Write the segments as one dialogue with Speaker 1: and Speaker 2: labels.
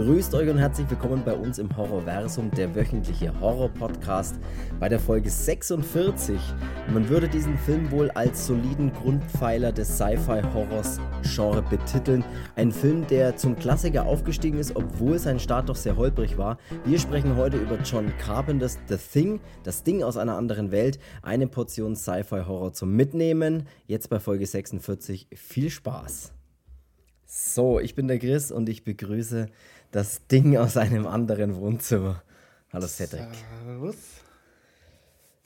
Speaker 1: Grüßt euch und herzlich willkommen bei uns im Horrorversum, der wöchentliche Horror-Podcast bei der Folge 46. Man würde diesen Film wohl als soliden Grundpfeiler des Sci-Fi-Horrors-Genre betiteln. Ein Film, der zum Klassiker aufgestiegen ist, obwohl sein Start doch sehr holprig war. Wir sprechen heute über John Carpenters The Thing, das Ding aus einer anderen Welt. Eine Portion Sci-Fi-Horror zum Mitnehmen. Jetzt bei Folge 46. Viel Spaß! So, ich bin der Chris und ich begrüße das Ding aus einem anderen Wohnzimmer. Hallo Cedric. Servus.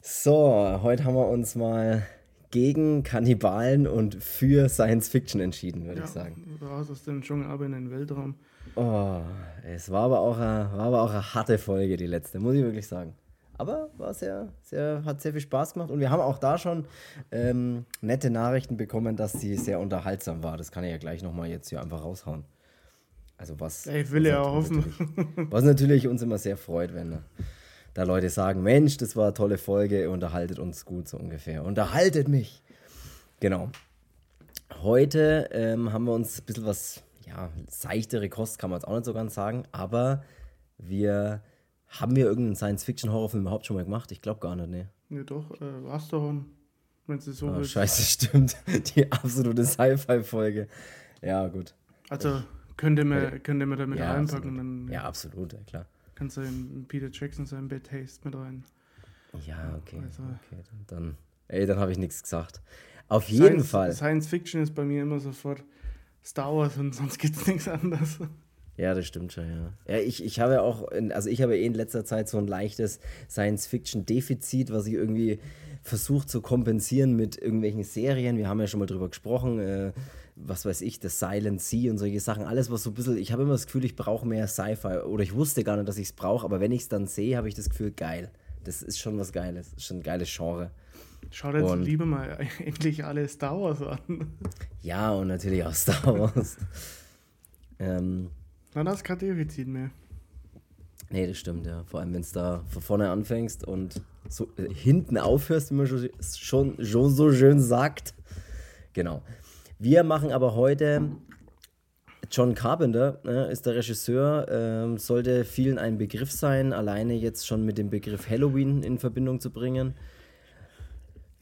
Speaker 1: So, heute haben wir uns mal gegen Kannibalen und für Science Fiction entschieden, würde ja, ich sagen.
Speaker 2: Raus aus dem Dschungel, aber in den Weltraum.
Speaker 1: Oh, es war aber, auch eine, war aber auch eine harte Folge, die letzte, muss ich wirklich sagen. Aber war sehr, sehr, hat sehr viel Spaß gemacht und wir haben auch da schon ähm, nette Nachrichten bekommen, dass sie sehr unterhaltsam war. Das kann ich ja gleich nochmal jetzt hier einfach raushauen. Also was.
Speaker 2: Ich will ja hoffen.
Speaker 1: Was natürlich uns immer sehr freut, wenn da Leute sagen, Mensch, das war eine tolle Folge, unterhaltet uns gut so ungefähr. Unterhaltet mich. Genau. Heute ähm, haben wir uns ein bisschen was, ja, seichtere Kost kann man jetzt auch nicht so ganz sagen, aber wir haben wir irgendeinen Science-Fiction-Horrorfilm überhaupt schon mal gemacht? Ich glaube gar nicht, ne.
Speaker 2: Ne, doch, äh, Asteron, wenn sie so
Speaker 1: oh, Scheiße, stimmt. Die absolute Sci-Fi-Folge. Ja, gut.
Speaker 2: Also, könnte man, könnte man damit
Speaker 1: ja,
Speaker 2: reinpacken.
Speaker 1: Dann, ja, absolut, ja, klar.
Speaker 2: Kannst du in Peter Jackson sein Bad Taste mit rein.
Speaker 1: Ja, okay. Also, okay dann, dann, ey, dann habe ich nichts gesagt. Auf Science, jeden Fall.
Speaker 2: Science Fiction ist bei mir immer sofort Star Wars und sonst gibt es nichts anderes.
Speaker 1: Ja, das stimmt schon, ja. Ja, ich, ich habe auch, in, also ich habe eh in letzter Zeit so ein leichtes Science-Fiction-Defizit, was ich irgendwie versucht zu kompensieren mit irgendwelchen Serien. Wir haben ja schon mal drüber gesprochen, äh, was weiß ich, The Silent Sea und solche Sachen. Alles, was so ein bisschen, ich habe immer das Gefühl, ich brauche mehr Sci-Fi oder ich wusste gar nicht, dass ich es brauche, aber wenn ich es dann sehe, habe ich das Gefühl, geil. Das ist schon was Geiles, das ist schon ein geiles Genre.
Speaker 2: Schau dir jetzt lieber mal endlich alle Star Wars an.
Speaker 1: Ja, und natürlich auch Star Wars. ähm,
Speaker 2: dann hast du kein Defizit mehr.
Speaker 1: Nee, das stimmt, ja. Vor allem, wenn es da von vorne anfängst und so äh, hinten aufhörst, wie man schon, schon, schon so schön sagt. Genau. Wir machen aber heute John Carpenter äh, ist der Regisseur, äh, sollte vielen ein Begriff sein, alleine jetzt schon mit dem Begriff Halloween in Verbindung zu bringen.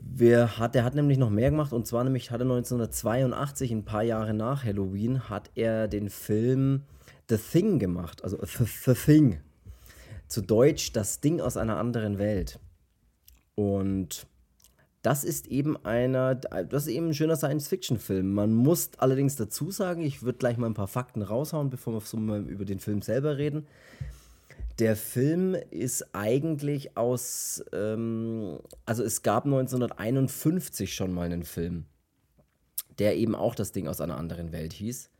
Speaker 1: Wer hat, der hat nämlich noch mehr gemacht und zwar nämlich hat er 1982, ein paar Jahre nach Halloween, hat er den Film The Thing gemacht, also The, The Thing. Zu Deutsch das Ding aus einer anderen Welt. Und das ist eben einer, das ist eben ein schöner Science-Fiction-Film. Man muss allerdings dazu sagen, ich würde gleich mal ein paar Fakten raushauen, bevor wir so über den Film selber reden. Der Film ist eigentlich aus, ähm, also es gab 1951 schon mal einen Film, der eben auch das Ding aus einer anderen Welt hieß.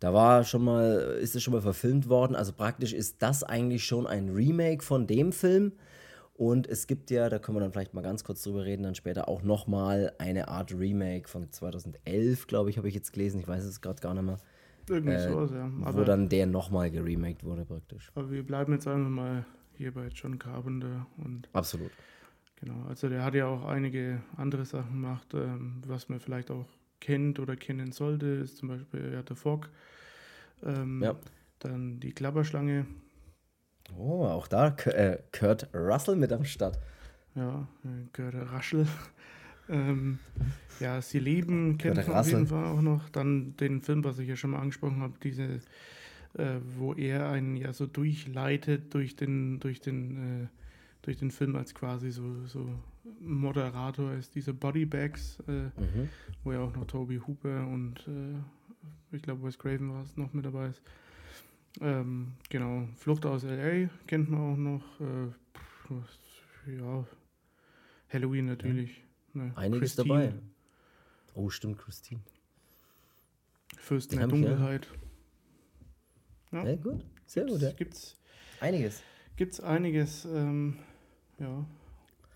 Speaker 1: Da war schon mal, ist es schon mal verfilmt worden. Also praktisch ist das eigentlich schon ein Remake von dem Film. Und es gibt ja, da können wir dann vielleicht mal ganz kurz drüber reden, dann später auch nochmal eine Art Remake von 2011, glaube ich, habe ich jetzt gelesen. Ich weiß es gerade gar nicht mehr.
Speaker 2: Irgendwie äh, sowas, ja.
Speaker 1: Aber, wo dann der nochmal geremaked wurde praktisch.
Speaker 2: Aber wir bleiben jetzt einfach mal hier bei John Carpenter. Und
Speaker 1: Absolut.
Speaker 2: Genau, also der hat ja auch einige andere Sachen gemacht, ähm, was man vielleicht auch kennt oder kennen sollte, ist zum Beispiel ja, der Fog. Ähm, ja. Dann die Klapperschlange.
Speaker 1: Oh, auch da äh, Kurt Russell mit am Start.
Speaker 2: Ja, äh, Kurt Russell. ähm, ja, Sie leben kennt man auf jeden Fall auch noch. Dann den Film, was ich ja schon mal angesprochen habe, diese, äh, wo er einen ja so durchleitet durch den, durch den, äh, durch den Film als quasi so, so Moderator ist, diese Bodybags, äh, mhm. wo ja auch noch Toby Hooper und äh, ich glaube Wes Craven war es noch mit dabei ist. Ähm, genau, Flucht aus LA kennt man auch noch. Äh, ja, Halloween natürlich.
Speaker 1: Ja. Ne, Einiges Christine. dabei. Oh, stimmt, Christine.
Speaker 2: Fürsten der Dunkelheit.
Speaker 1: Ja. ja, gut. Sehr
Speaker 2: gibt's,
Speaker 1: gut. Ja.
Speaker 2: Gibt's
Speaker 1: einiges.
Speaker 2: Gibt's einiges. Ähm, ja.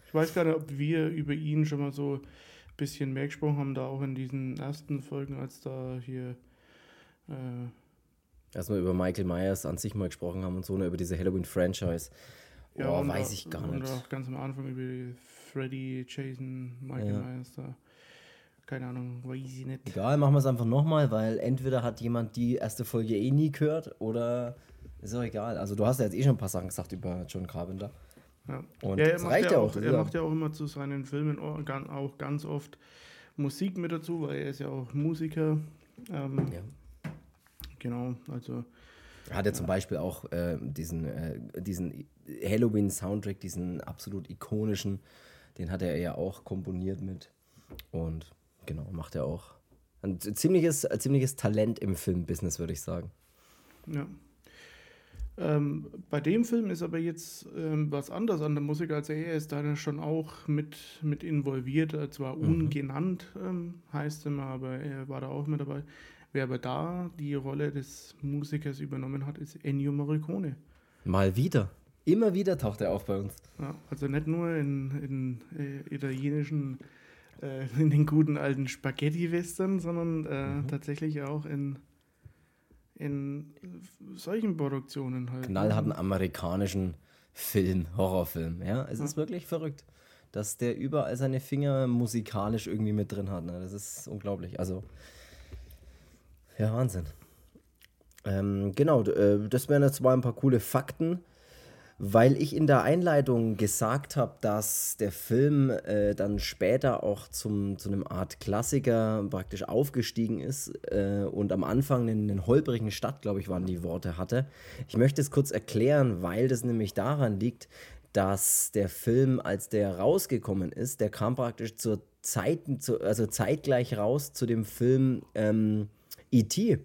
Speaker 2: Ich weiß gar nicht, ob wir über ihn schon mal so ein bisschen mehr gesprochen haben, da auch in diesen ersten Folgen, als da hier
Speaker 1: äh, Erstmal über Michael Myers an sich mal gesprochen haben und so, ne, über diese Halloween-Franchise.
Speaker 2: Ja, oh, weiß ich gar nicht. Und auch ganz am Anfang über Freddy, Jason, Michael ja. Myers da. Keine Ahnung, weiß ich nicht.
Speaker 1: Egal, machen wir es einfach nochmal, weil entweder hat jemand die erste Folge eh nie gehört oder ist auch egal. Also du hast ja jetzt eh schon ein paar Sachen gesagt über John Carpenter.
Speaker 2: Ja. Und ja, das reicht ja auch. Er macht ja auch immer zu seinen Filmen auch ganz oft Musik mit dazu, weil er ist ja auch Musiker. Ähm, ja. Genau, also.
Speaker 1: Er hat ja zum Beispiel auch äh, diesen, äh, diesen Halloween-Soundtrack, diesen absolut ikonischen, den hat er ja auch komponiert mit. Und genau, macht er auch. Ein ziemliches, ein ziemliches Talent im Filmbusiness, würde ich sagen.
Speaker 2: Ja. Ähm, bei dem Film ist aber jetzt ähm, was anderes an der Musik, als er ist da schon auch mit, mit involviert, äh, zwar mhm. ungenannt ähm, heißt immer, aber er war da auch mit dabei. Wer aber da die Rolle des Musikers übernommen hat, ist Ennio Morricone.
Speaker 1: Mal wieder. Immer wieder taucht er auf bei uns.
Speaker 2: Ja, also nicht nur in, in äh, italienischen, äh, in den guten alten Spaghetti-Western, sondern äh, mhm. tatsächlich auch in in solchen Produktionen halt.
Speaker 1: Knallharten amerikanischen Film, Horrorfilm. Ja, es ja. ist wirklich verrückt, dass der überall seine Finger musikalisch irgendwie mit drin hat. Ne? Das ist unglaublich. Also, ja, Wahnsinn. Ähm, genau, äh, das wären jetzt mal ein paar coole Fakten weil ich in der Einleitung gesagt habe, dass der Film äh, dann später auch zum, zu einem Art Klassiker praktisch aufgestiegen ist äh, und am Anfang in den holprigen Stadt, glaube ich, waren die Worte hatte. Ich möchte es kurz erklären, weil das nämlich daran liegt, dass der Film, als der rausgekommen ist, der kam praktisch zur Zeit, zu, also zeitgleich raus zu dem Film ähm, E.T.,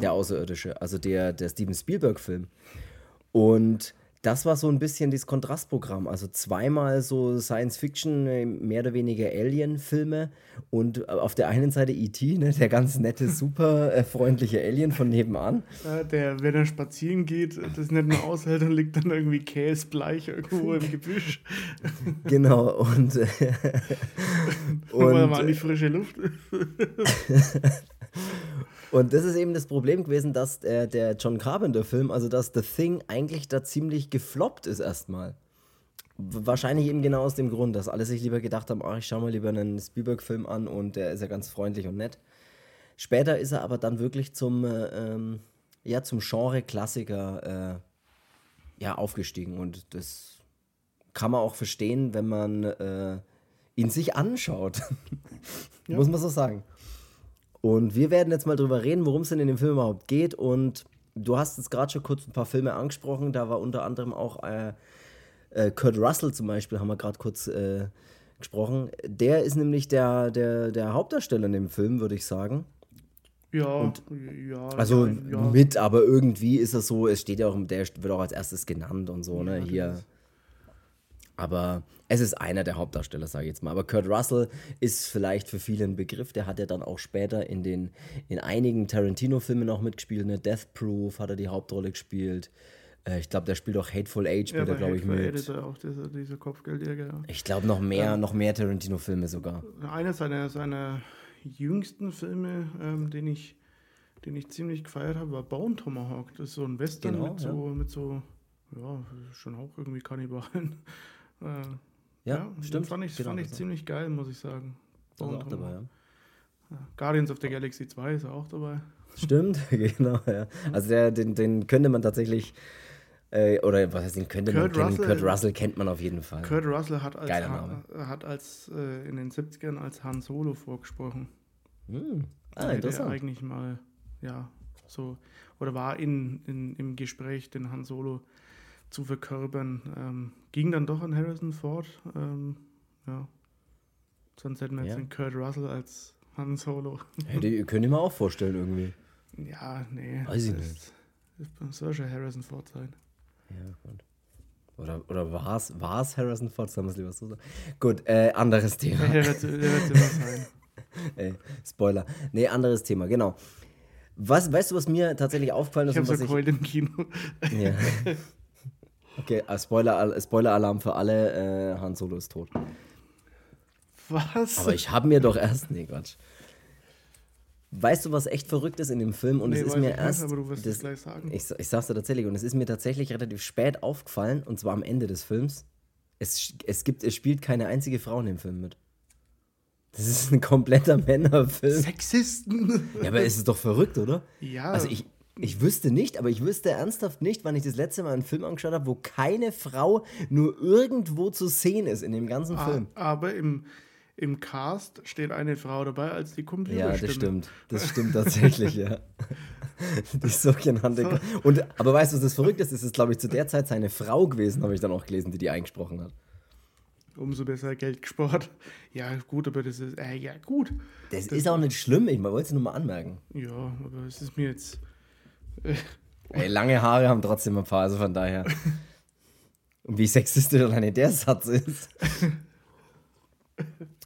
Speaker 1: der Außerirdische, also der, der Steven Spielberg-Film. Und das war so ein bisschen das Kontrastprogramm. Also zweimal so Science-Fiction, äh, mehr oder weniger Alien-Filme und äh, auf der einen Seite E.T., ne, der ganz nette, super äh, freundliche Alien von nebenan.
Speaker 2: Ja, der, wenn er spazieren geht, das nicht mehr aushält und liegt dann irgendwie käsebleich irgendwo im Gebüsch.
Speaker 1: Genau, und. Äh,
Speaker 2: und mal an die frische Luft.
Speaker 1: Und das ist eben das Problem gewesen, dass äh, der John Carpenter-Film, also dass The Thing eigentlich da ziemlich gefloppt ist erstmal. Wahrscheinlich eben genau aus dem Grund, dass alle sich lieber gedacht haben, ach, ich schau mal lieber einen Spielberg-Film an und der ist ja ganz freundlich und nett. Später ist er aber dann wirklich zum, äh, ähm, ja, zum Genre-Klassiker äh, ja, aufgestiegen und das kann man auch verstehen, wenn man äh, ihn sich anschaut. ja. Muss man so sagen. Und wir werden jetzt mal drüber reden, worum es denn in dem Film überhaupt geht. Und du hast jetzt gerade schon kurz ein paar Filme angesprochen. Da war unter anderem auch äh, äh, Kurt Russell zum Beispiel, haben wir gerade kurz äh, gesprochen. Der ist nämlich der, der, der Hauptdarsteller in dem Film, würde ich sagen.
Speaker 2: Ja,
Speaker 1: und, ja. Also ja. mit, aber irgendwie ist es so, es steht ja auch, der wird auch als erstes genannt und so, ne? Hier. Aber es ist einer der Hauptdarsteller, sage ich jetzt mal. Aber Kurt Russell ist vielleicht für viele ein Begriff. Der hat ja dann auch später in, den, in einigen Tarantino-Filmen auch mitgespielt. Ne? Death Proof hat er die Hauptrolle gespielt. Äh, ich glaube, der spielt auch Hateful Age, ja, glaube ich, mit. Ist
Speaker 2: auch dieser, dieser Kopfgeldjäger. Ja.
Speaker 1: Ich glaube, noch mehr, noch mehr Tarantino-Filme sogar.
Speaker 2: Einer seiner, seiner jüngsten Filme, ähm, den, ich, den ich ziemlich gefeiert habe, war Bone Tomahawk. Das ist so ein Western genau, mit, so, ja. mit so, ja, schon auch irgendwie Kannibalen. Äh, ja, ja, stimmt. Fand ich, genau, fand ich also. ziemlich geil, muss ich sagen.
Speaker 1: Also auch dabei, ja.
Speaker 2: Guardians of the Galaxy 2 ist auch dabei.
Speaker 1: Stimmt, genau, ja. Also der, den, den könnte man tatsächlich, äh, oder was heißt, den könnte Kurt man kennen. Kurt Russell kennt man auf jeden Fall.
Speaker 2: Kurt Russell hat als, Han, hat als äh, in den 70ern als Han Solo vorgesprochen.
Speaker 1: Hm. Ah, interessant.
Speaker 2: Der eigentlich mal, ja, so, oder war in, in, im Gespräch den Han Solo zu verkörpern. Ähm, ging dann doch an Harrison Ford. Ähm, ja. Sonst hätten wir ja. jetzt den Kurt Russell als Han Solo.
Speaker 1: Hätte, ihr könnt ihr mir auch vorstellen irgendwie.
Speaker 2: Ja, nee.
Speaker 1: Weiß ich nicht.
Speaker 2: Das soll schon Harrison Ford sein.
Speaker 1: Ja, gut. Oder, oder war es Harrison Ford? Sagen wir es lieber so. Gut, äh, anderes Thema.
Speaker 2: Ja, der wird, der wird immer sein.
Speaker 1: Ey, Spoiler. Nee, anderes Thema, genau. Was, weißt du, was mir tatsächlich aufgefallen ist?
Speaker 2: Ich habe so geheult im Kino.
Speaker 1: Ja. Okay, äh, Spoiler, Spoiler-Alarm für alle, äh, Han Solo ist tot.
Speaker 2: Was?
Speaker 1: Aber ich habe mir doch erst. Nee, Quatsch. Weißt du, was echt verrückt ist in dem Film? Und nee, es ist mir erst.
Speaker 2: aber du wirst das, gleich sagen.
Speaker 1: Ich, ich sag's dir tatsächlich. Und es ist mir tatsächlich relativ spät aufgefallen, und zwar am Ende des Films. Es, es, gibt, es spielt keine einzige Frau in dem Film mit. Das ist ein kompletter Männerfilm.
Speaker 2: Sexisten.
Speaker 1: Ja, aber es ist doch verrückt, oder?
Speaker 2: Ja.
Speaker 1: Also ich, Ich wüsste nicht, aber ich wüsste ernsthaft nicht, wann ich das letzte Mal einen Film angeschaut habe, wo keine Frau nur irgendwo zu sehen ist in dem ganzen Film.
Speaker 2: Aber im, im Cast steht eine Frau dabei als die Computerstimme.
Speaker 1: Ja, das stimmt. Das stimmt tatsächlich, ja. Die sogenannte. So. Und, aber weißt du, was das verrückt ist? Es ist, glaube ich, zu der Zeit seine Frau gewesen, habe ich dann auch gelesen, die die eingesprochen hat.
Speaker 2: Umso besser Geld gespart. Ja, gut, aber das ist, äh, ja, gut.
Speaker 1: Das, das ist auch nicht schlimm, ich wollte es nur mal anmerken.
Speaker 2: Ja, aber es ist mir jetzt.
Speaker 1: Ey, lange Haare haben trotzdem ein paar, also von daher. Und wie sexistisch alleine der Satz ist.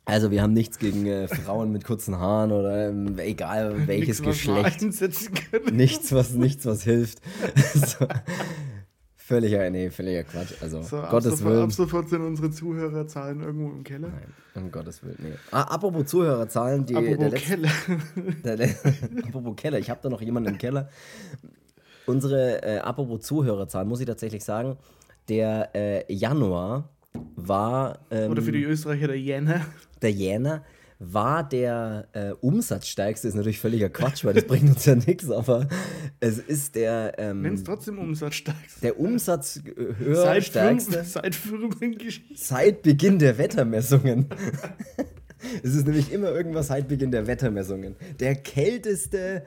Speaker 1: Also wir haben nichts gegen äh, Frauen mit kurzen Haaren oder ähm, egal welches nichts, Geschlecht. Was nichts, was nichts, was hilft. so. Völliger, nee, völliger Quatsch. Also, so, Gottes
Speaker 2: ab Willen. Ab sofort sind unsere Zuhörerzahlen irgendwo im Keller. Nein,
Speaker 1: um Gottes Willen, nee. Ah, apropos Zuhörerzahlen, die.
Speaker 2: Apropos der Keller.
Speaker 1: Der, der, apropos Keller, ich habe da noch jemanden im Keller. Unsere, äh, apropos Zuhörerzahlen, muss ich tatsächlich sagen, der äh, Januar war.
Speaker 2: Ähm, Oder für die Österreicher der Jänner.
Speaker 1: Der Jänner war der äh, umsatzstärkste, ist natürlich völliger Quatsch, weil das bringt uns ja nichts, aber es ist der. Ähm,
Speaker 2: Nenn es trotzdem umsatzstärkste.
Speaker 1: Der umsatzhöherstärkste.
Speaker 2: Seit, seit,
Speaker 1: seit Beginn der Wettermessungen. es ist nämlich immer irgendwas seit Beginn der Wettermessungen. Der kälteste.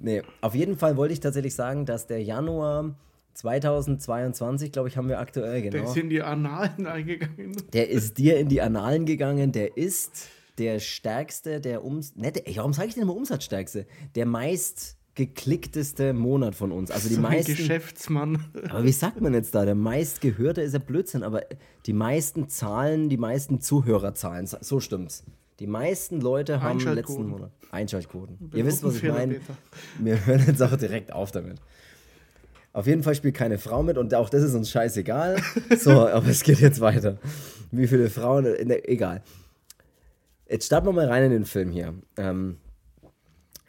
Speaker 1: Nee, auf jeden Fall wollte ich tatsächlich sagen, dass der Januar 2022, glaube ich, haben wir aktuell, genau. Der
Speaker 2: ist in die Annalen eingegangen.
Speaker 1: Der ist dir in die Annalen gegangen. Der ist der stärkste, der Ums... Ne, der, warum sage ich denn immer Umsatzstärkste? Der meist geklickteste Monat von uns. Also die so meisten.
Speaker 2: Geschäftsmann.
Speaker 1: Aber wie sagt man jetzt da? Der meistgehörte ist ja Blödsinn, aber die meisten Zahlen, die meisten Zuhörerzahlen, so stimmt's. Die meisten Leute haben letzten Monat Einschaltquoten. Ihr wisst, was ich meine. Wir hören jetzt auch direkt auf damit. Auf jeden Fall spielt keine Frau mit und auch das ist uns scheißegal. So, aber es geht jetzt weiter. Wie viele Frauen, der, egal. Jetzt starten wir mal rein in den Film hier. Ähm,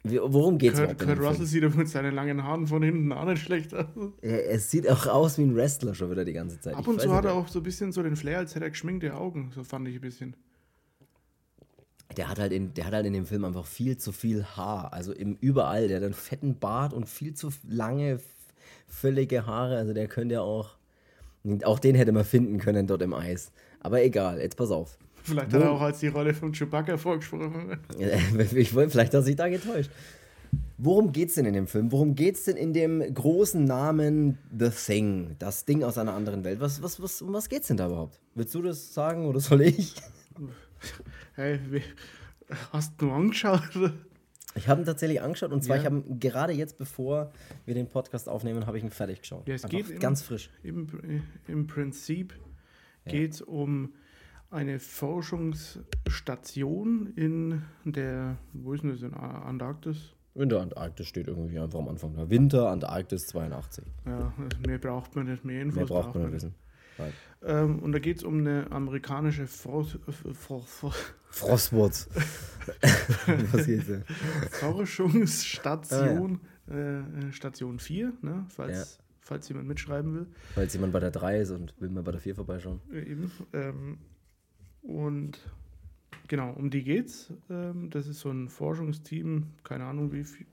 Speaker 1: worum geht's
Speaker 2: Kurt, Kurt Russell sieht aber mit seinen langen Haaren von hinten auch nicht schlecht aus.
Speaker 1: Ja, es sieht auch aus wie ein Wrestler schon wieder die ganze Zeit.
Speaker 2: Ab und zu hat er auch so ein bisschen so den Flair, als hätte er geschminkte Augen. So fand ich ein bisschen.
Speaker 1: Der hat, halt in, der hat halt in dem Film einfach viel zu viel Haar. Also im, überall. Der hat einen fetten Bart und viel zu lange, völlige Haare. Also der könnte ja auch. Auch den hätte man finden können dort im Eis. Aber egal, jetzt pass auf.
Speaker 2: Vielleicht hat er auch als die Rolle von Chewbacca vorgesprochen.
Speaker 1: ich wollte, vielleicht hat er sich da getäuscht. Worum geht's denn in dem Film? Worum geht's denn in dem großen Namen The Thing? Das Ding aus einer anderen Welt. Was, was, was, um was geht's denn da überhaupt? Willst du das sagen oder soll ich?
Speaker 2: Hey, hast du angeschaut?
Speaker 1: Ich habe ihn tatsächlich angeschaut und zwar, ja. ich habe gerade jetzt, bevor wir den Podcast aufnehmen, habe ich ihn fertig geschaut.
Speaker 2: Ja, es Einfach geht
Speaker 1: ganz im, frisch.
Speaker 2: Im, im Prinzip ja. geht es um eine Forschungsstation in der, wo ist denn das, in Antarktis?
Speaker 1: In der Antarktis steht irgendwie einfach am Anfang. Der Winter, Antarktis 82.
Speaker 2: Ja, mehr braucht man nicht, mehr
Speaker 1: Infos mehr braucht man nicht wissen.
Speaker 2: Ähm, und da geht es um eine amerikanische Frost,
Speaker 1: Frostwurz.
Speaker 2: Was geht's denn? Forschungsstation, ah, ja. äh, Station 4, ne, falls, ja. falls jemand mitschreiben will.
Speaker 1: Falls jemand bei der 3 ist und will mal bei der 4 vorbeischauen.
Speaker 2: Eben. Ähm, und genau, um die geht's. Ähm, das ist so ein Forschungsteam, keine Ahnung, wie, viel,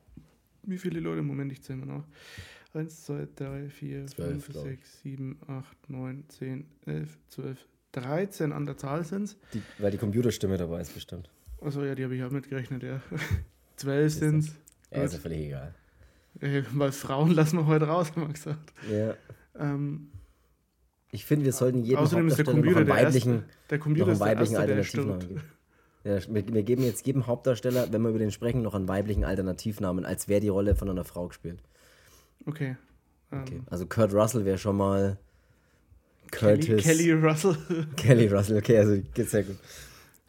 Speaker 2: wie viele Leute, Moment, ich zähle mal nach. 1, 2, 3, 4, 5, 6, 7, 8, 9, 10, 11, 12, 13 an der Zahl sind es.
Speaker 1: Weil die Computerstimme dabei ist, bestimmt.
Speaker 2: Achso, ja, die habe ich auch mitgerechnet, ja. 12 sind es.
Speaker 1: Ja, ist ja völlig egal.
Speaker 2: Weil Frauen lassen wir heute raus, haben wir gesagt.
Speaker 1: Ja.
Speaker 2: Ähm,
Speaker 1: ich finde, wir sollten jeden
Speaker 2: Außerdem ist der Computer
Speaker 1: einen weiblichen,
Speaker 2: der, erste, der Computer
Speaker 1: noch einen weiblichen
Speaker 2: Alternativnamen
Speaker 1: geben. Ja, wir, wir, geben jetzt jedem Hauptdarsteller, wenn wir über den sprechen, noch einen weiblichen Alternativnamen, als wäre die Rolle von einer Frau gespielt.
Speaker 2: Okay.
Speaker 1: okay. Ähm, also Kurt Russell wäre schon mal Curtis.
Speaker 2: Kelly, Kelly Russell.
Speaker 1: Kelly Russell, okay, also geht's sehr gut.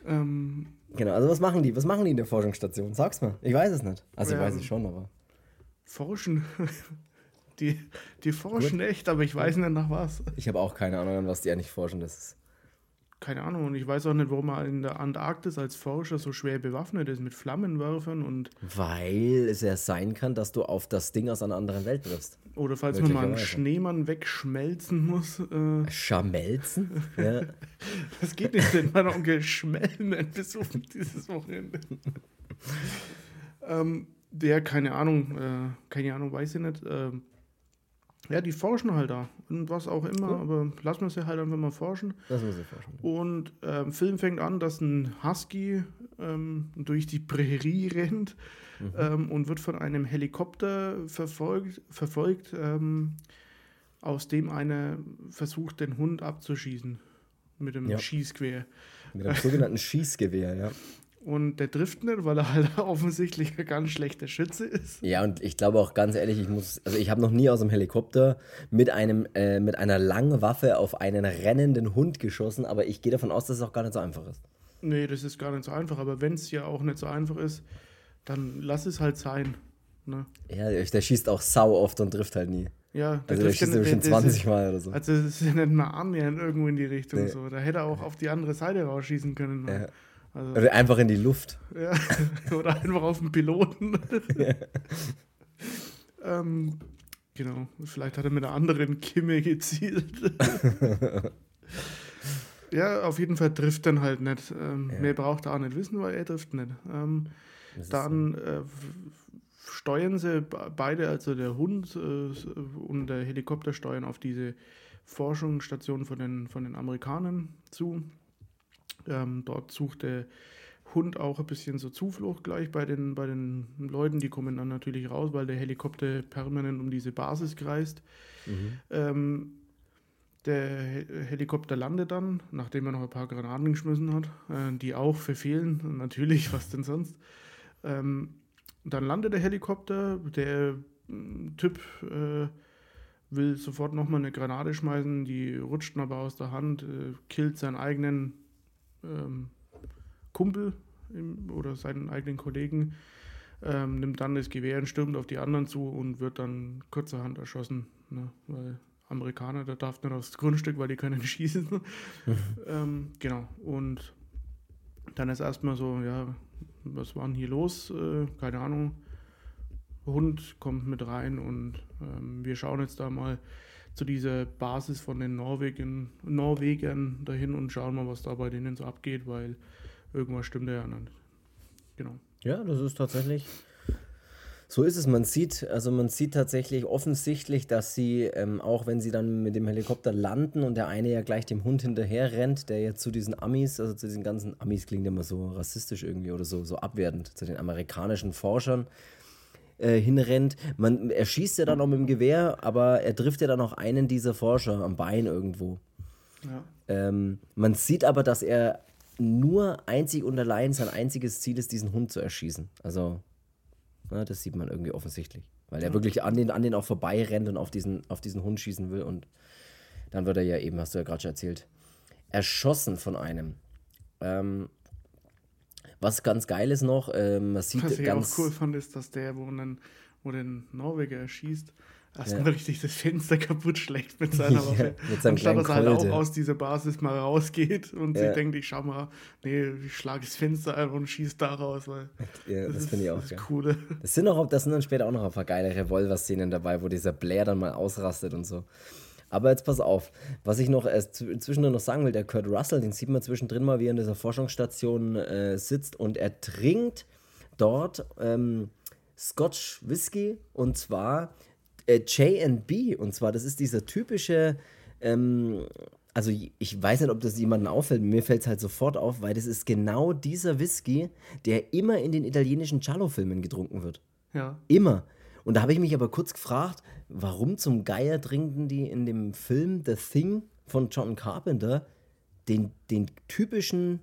Speaker 2: Ähm,
Speaker 1: genau, also was machen die? Was machen die in der Forschungsstation? Sag's mal. Ich weiß es nicht. Also ich weiß es schon, aber.
Speaker 2: Forschen. Die, die forschen Gut. echt, aber ich weiß nicht nach was.
Speaker 1: Ich habe auch keine Ahnung, an was die eigentlich forschen. Das ist
Speaker 2: keine Ahnung. Und ich weiß auch nicht, warum man in der Antarktis als Forscher so schwer bewaffnet ist mit Flammenwerfern und.
Speaker 1: Weil es ja sein kann, dass du auf das Ding aus einer anderen Welt triffst.
Speaker 2: Oder falls man mal einen Schneemann wegschmelzen muss. Äh
Speaker 1: Schamelzen? ja.
Speaker 2: Das geht nicht, wenn mein Onkel Schmellen besucht dieses Wochenende. ähm, der, keine Ahnung, äh, keine Ahnung, weiß ich nicht. Äh, ja, die forschen halt da und was auch immer, cool. aber lassen wir sie halt einfach mal forschen. Lassen wir sie forschen. Und ähm, Film fängt an, dass ein Husky ähm, durch die Prärie rennt mhm. ähm, und wird von einem Helikopter verfolgt, verfolgt ähm, aus dem einer versucht, den Hund abzuschießen mit dem ja. Schießgewehr.
Speaker 1: Mit dem sogenannten Schießgewehr, ja.
Speaker 2: Und der trifft nicht, weil er halt offensichtlich ein ganz schlechter Schütze ist.
Speaker 1: Ja, und ich glaube auch ganz ehrlich, ich muss, also ich habe noch nie aus dem Helikopter mit einem, äh, mit einer langen Waffe auf einen rennenden Hund geschossen, aber ich gehe davon aus, dass es auch gar nicht so einfach ist.
Speaker 2: Nee, das ist gar nicht so einfach, aber wenn es ja auch nicht so einfach ist, dann lass es halt sein. Ne?
Speaker 1: Ja, der schießt auch sau oft und trifft halt nie. Ja, der also der schießt
Speaker 2: ja schon 20 Mal oder so. Also das ist ja nicht mal annähernd irgendwo in die Richtung nee. so. Da hätte er auch auf die andere Seite rausschießen können.
Speaker 1: Ja. Also, oder einfach in die Luft.
Speaker 2: Ja, oder einfach auf den Piloten. Ja. ähm, genau, vielleicht hat er mit einer anderen Kimme gezielt. ja, auf jeden Fall trifft dann halt nicht. Ähm, ja. Mehr braucht er auch nicht wissen, weil er trifft nicht. Ähm, dann äh, steuern sie beide, also der Hund äh, und der Helikopter steuern auf diese Forschungsstation von den, von den Amerikanern zu. Ähm, dort sucht der Hund auch ein bisschen so Zuflucht gleich bei den, bei den Leuten. Die kommen dann natürlich raus, weil der Helikopter permanent um diese Basis kreist. Mhm. Ähm, der Helikopter landet dann, nachdem er noch ein paar Granaten geschmissen hat, äh, die auch verfehlen. Natürlich, was denn sonst? Ähm, dann landet der Helikopter. Der äh, Typ äh, will sofort nochmal eine Granate schmeißen, die rutscht aber aus der Hand, äh, killt seinen eigenen ähm, Kumpel im, oder seinen eigenen Kollegen, ähm, nimmt dann das Gewehr und stürmt auf die anderen zu und wird dann kurzerhand erschossen. Ne? Weil Amerikaner, der darf nicht aufs Grundstück, weil die können schießen. ähm, genau. Und dann ist erstmal so, ja, was war denn hier los? Äh, keine Ahnung. Hund kommt mit rein und ähm, wir schauen jetzt da mal zu dieser Basis von den Norwegen, Norwegern dahin und schauen mal, was da bei denen so abgeht, weil irgendwas stimmt ja nicht. Genau.
Speaker 1: Ja, das ist tatsächlich. So ist es. Man sieht, also man sieht tatsächlich offensichtlich, dass sie, ähm, auch wenn sie dann mit dem Helikopter landen und der eine ja gleich dem Hund hinterher rennt, der ja zu diesen Amis, also zu diesen ganzen Amis klingt immer so rassistisch irgendwie oder so, so abwertend, zu den amerikanischen Forschern, äh, hinrennt. Man, er schießt ja dann auch mit dem Gewehr, aber er trifft ja dann auch einen dieser Forscher am Bein irgendwo. Ja. Ähm, man sieht aber, dass er nur einzig und allein sein einziges Ziel ist, diesen Hund zu erschießen. Also, na, das sieht man irgendwie offensichtlich. Weil er wirklich an den, an den auch vorbei rennt und auf diesen, auf diesen Hund schießen will. Und dann wird er ja eben, hast du ja gerade schon erzählt, erschossen von einem. Ähm, was ganz geil ist noch, äh, man sieht
Speaker 2: Was
Speaker 1: ich
Speaker 2: ganz auch cool fand, ist, dass der, wo, einen, wo den Norweger erschießt, erstmal ja. richtig das Fenster kaputt schlägt mit seiner Waffe. Ja, mit seinem Anstatt dass er halt auch aus dieser Basis mal rausgeht und ja. sie denkt, ich schau mal, nee, ich schlage das Fenster einfach und schieße da raus, weil
Speaker 1: ja, das, das finde ich auch das coole. Das sind, auch, das sind dann später auch noch ein paar geile Revolver-Szenen dabei, wo dieser Blair dann mal ausrastet und so. Aber jetzt pass auf, was ich noch erst zwischendrin noch sagen will, der Kurt Russell, den sieht man zwischendrin mal, wie er in dieser Forschungsstation äh, sitzt und er trinkt dort ähm, Scotch Whisky und zwar äh, J&B und zwar, das ist dieser typische, ähm, also ich weiß nicht, ob das jemandem auffällt, mir fällt es halt sofort auf, weil das ist genau dieser Whisky, der immer in den italienischen Giallo-Filmen getrunken wird. Ja. Immer. Und da habe ich mich aber kurz gefragt, warum zum Geier trinken die in dem Film The Thing von John Carpenter den, den typischen,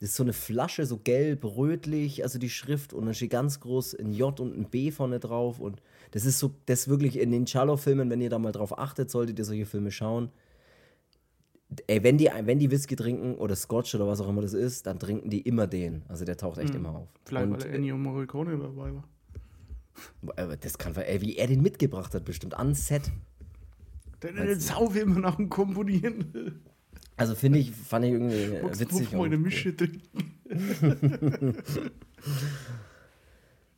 Speaker 1: das ist so eine Flasche, so gelb, rötlich, also die Schrift und dann steht ganz groß ein J und ein B vorne drauf und das ist so, das ist wirklich in den Charlo-Filmen, wenn ihr da mal drauf achtet, solltet ihr solche Filme schauen. Ey, wenn die, wenn die Whisky trinken oder Scotch oder was auch immer das ist, dann trinken die immer den. Also der taucht echt mhm. immer auf.
Speaker 2: Vielleicht, und, weil Ennio Morricone dabei war.
Speaker 1: Das kann, ey, wie er den mitgebracht hat, bestimmt an Set.
Speaker 2: Der den Sau will man nach dem Komponieren.
Speaker 1: Also finde ich, fand ich irgendwie Magst witzig.
Speaker 2: Mal eine Mische trinken.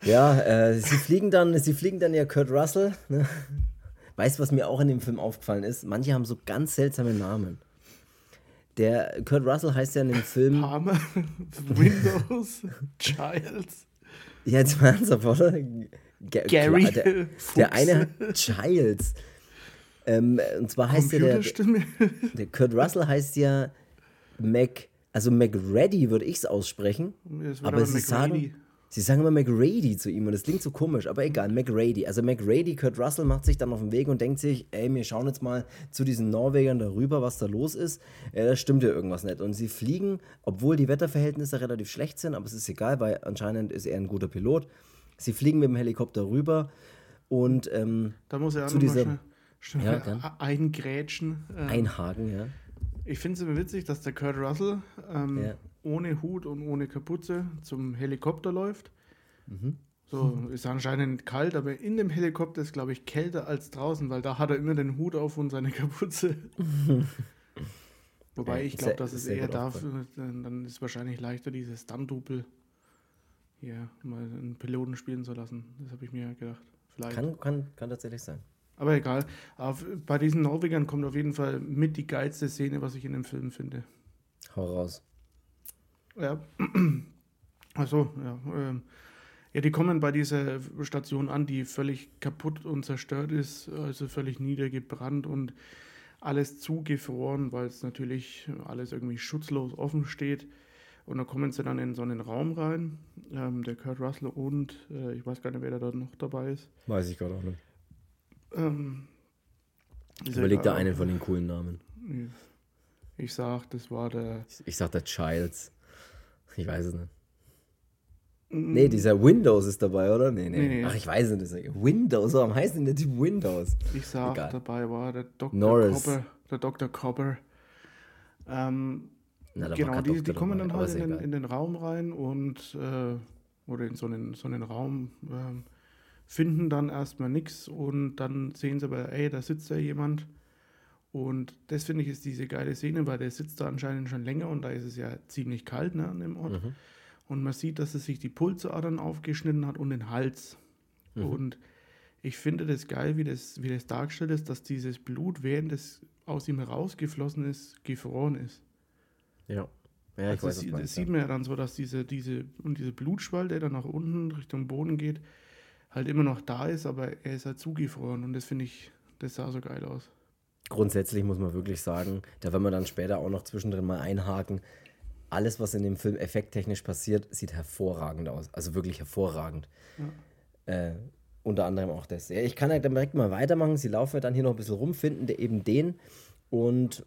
Speaker 1: ja, äh, sie fliegen dann, sie fliegen dann ja Kurt Russell. Ne? Weißt du, was mir auch in dem Film aufgefallen ist? Manche haben so ganz seltsame Namen. Der Kurt Russell heißt ja in dem Film.
Speaker 2: Palmer, Windows, Childs.
Speaker 1: Ja, jetzt mal ernsthaft, oder? G Gary. Klar, der, der, eine Childs. Ähm, und zwar heißt der, der, der Kurt Russell heißt ja Mac, also McReady würde ich es aussprechen. aber sie sagen, sie sagen immer McRady zu ihm und das klingt so komisch, aber egal, McRady. Also McRady, Kurt Russell macht sich dann auf den Weg und denkt sich, ey, wir schauen jetzt mal zu diesen Norwegern darüber, was da los ist. Äh, da stimmt ja irgendwas nicht. Und sie fliegen, obwohl die Wetterverhältnisse relativ schlecht sind, aber es ist egal, weil anscheinend ist er ein guter Pilot. Sie fliegen mit dem Helikopter rüber und ähm,
Speaker 2: da muss er zu dieser schnell, ja, eingrätschen.
Speaker 1: Ähm, Einhaken, ja.
Speaker 2: Ich finde es immer witzig, dass der Kurt Russell ähm, ja. ohne Hut und ohne Kapuze zum Helikopter läuft. Mhm. So, ist anscheinend kalt, aber in dem Helikopter ist, glaube ich, kälter als draußen, weil da hat er immer den Hut auf und seine Kapuze. Wobei ja, ich glaube, dass es eher dafür, dann ist es wahrscheinlich leichter, dieses Stunt-Double hier mal einen Piloten spielen zu lassen. Das habe ich mir gedacht.
Speaker 1: Vielleicht. Kann, kann, kann tatsächlich sein.
Speaker 2: Aber egal. Auf, bei diesen Norwegern kommt auf jeden Fall mit die geilste Szene, was ich in dem Film finde.
Speaker 1: Hau raus.
Speaker 2: Ja. Achso, ja. Ähm, ja, die kommen bei dieser Station an, die völlig kaputt und zerstört ist, also völlig niedergebrannt und alles zugefroren, weil es natürlich alles irgendwie schutzlos offen steht. Und da kommen sie dann in so einen Raum rein, ähm, der Kurt Russell und äh, ich weiß gar nicht, wer da noch dabei ist.
Speaker 1: Weiß ich gerade auch nicht. Ähm, Überleg da einen von den coolen Namen.
Speaker 2: Ich sag, das war der.
Speaker 1: Ich, ich sag der Childs. Ich weiß es nicht. Nee, dieser Windows ist dabei, oder? Nee, nee. nee. Ach, ich weiß es nicht. Windows, warum heißt denn der Typ Windows?
Speaker 2: Ich sag, Egal. dabei war der Dr. Norris. Copper. Der Dr. Copper. Ähm, Na, genau, die, die kommen dann halt in den, in den, Raum rein und äh, oder in so einen, so einen Raum. Ähm, finden dann erstmal nichts und dann sehen sie aber, ey, da sitzt ja jemand. Und das finde ich ist diese geile Szene, weil der sitzt da anscheinend schon länger und da ist es ja ziemlich kalt ne, an dem Ort. Mhm. Und man sieht, dass er sich die Pulsadern aufgeschnitten hat und den Hals. Mhm. Und ich finde das geil, wie das, wie das dargestellt ist, dass dieses Blut, während es aus ihm herausgeflossen ist, gefroren ist.
Speaker 1: Ja.
Speaker 2: Ja, ich also weiß, das, das sieht man ja dann so, dass diese, diese, und diese Blutschwall, der dann nach unten Richtung Boden geht, halt immer noch da ist, aber er ist halt zugefroren und das finde ich, das sah so geil aus.
Speaker 1: Grundsätzlich muss man wirklich sagen, da werden wir dann später auch noch zwischendrin mal einhaken. Alles, was in dem Film effekttechnisch passiert, sieht hervorragend aus. Also wirklich hervorragend. Ja. Äh, unter anderem auch das. Ja, ich kann halt direkt mal weitermachen. Sie laufen dann hier noch ein bisschen rum, finden eben den und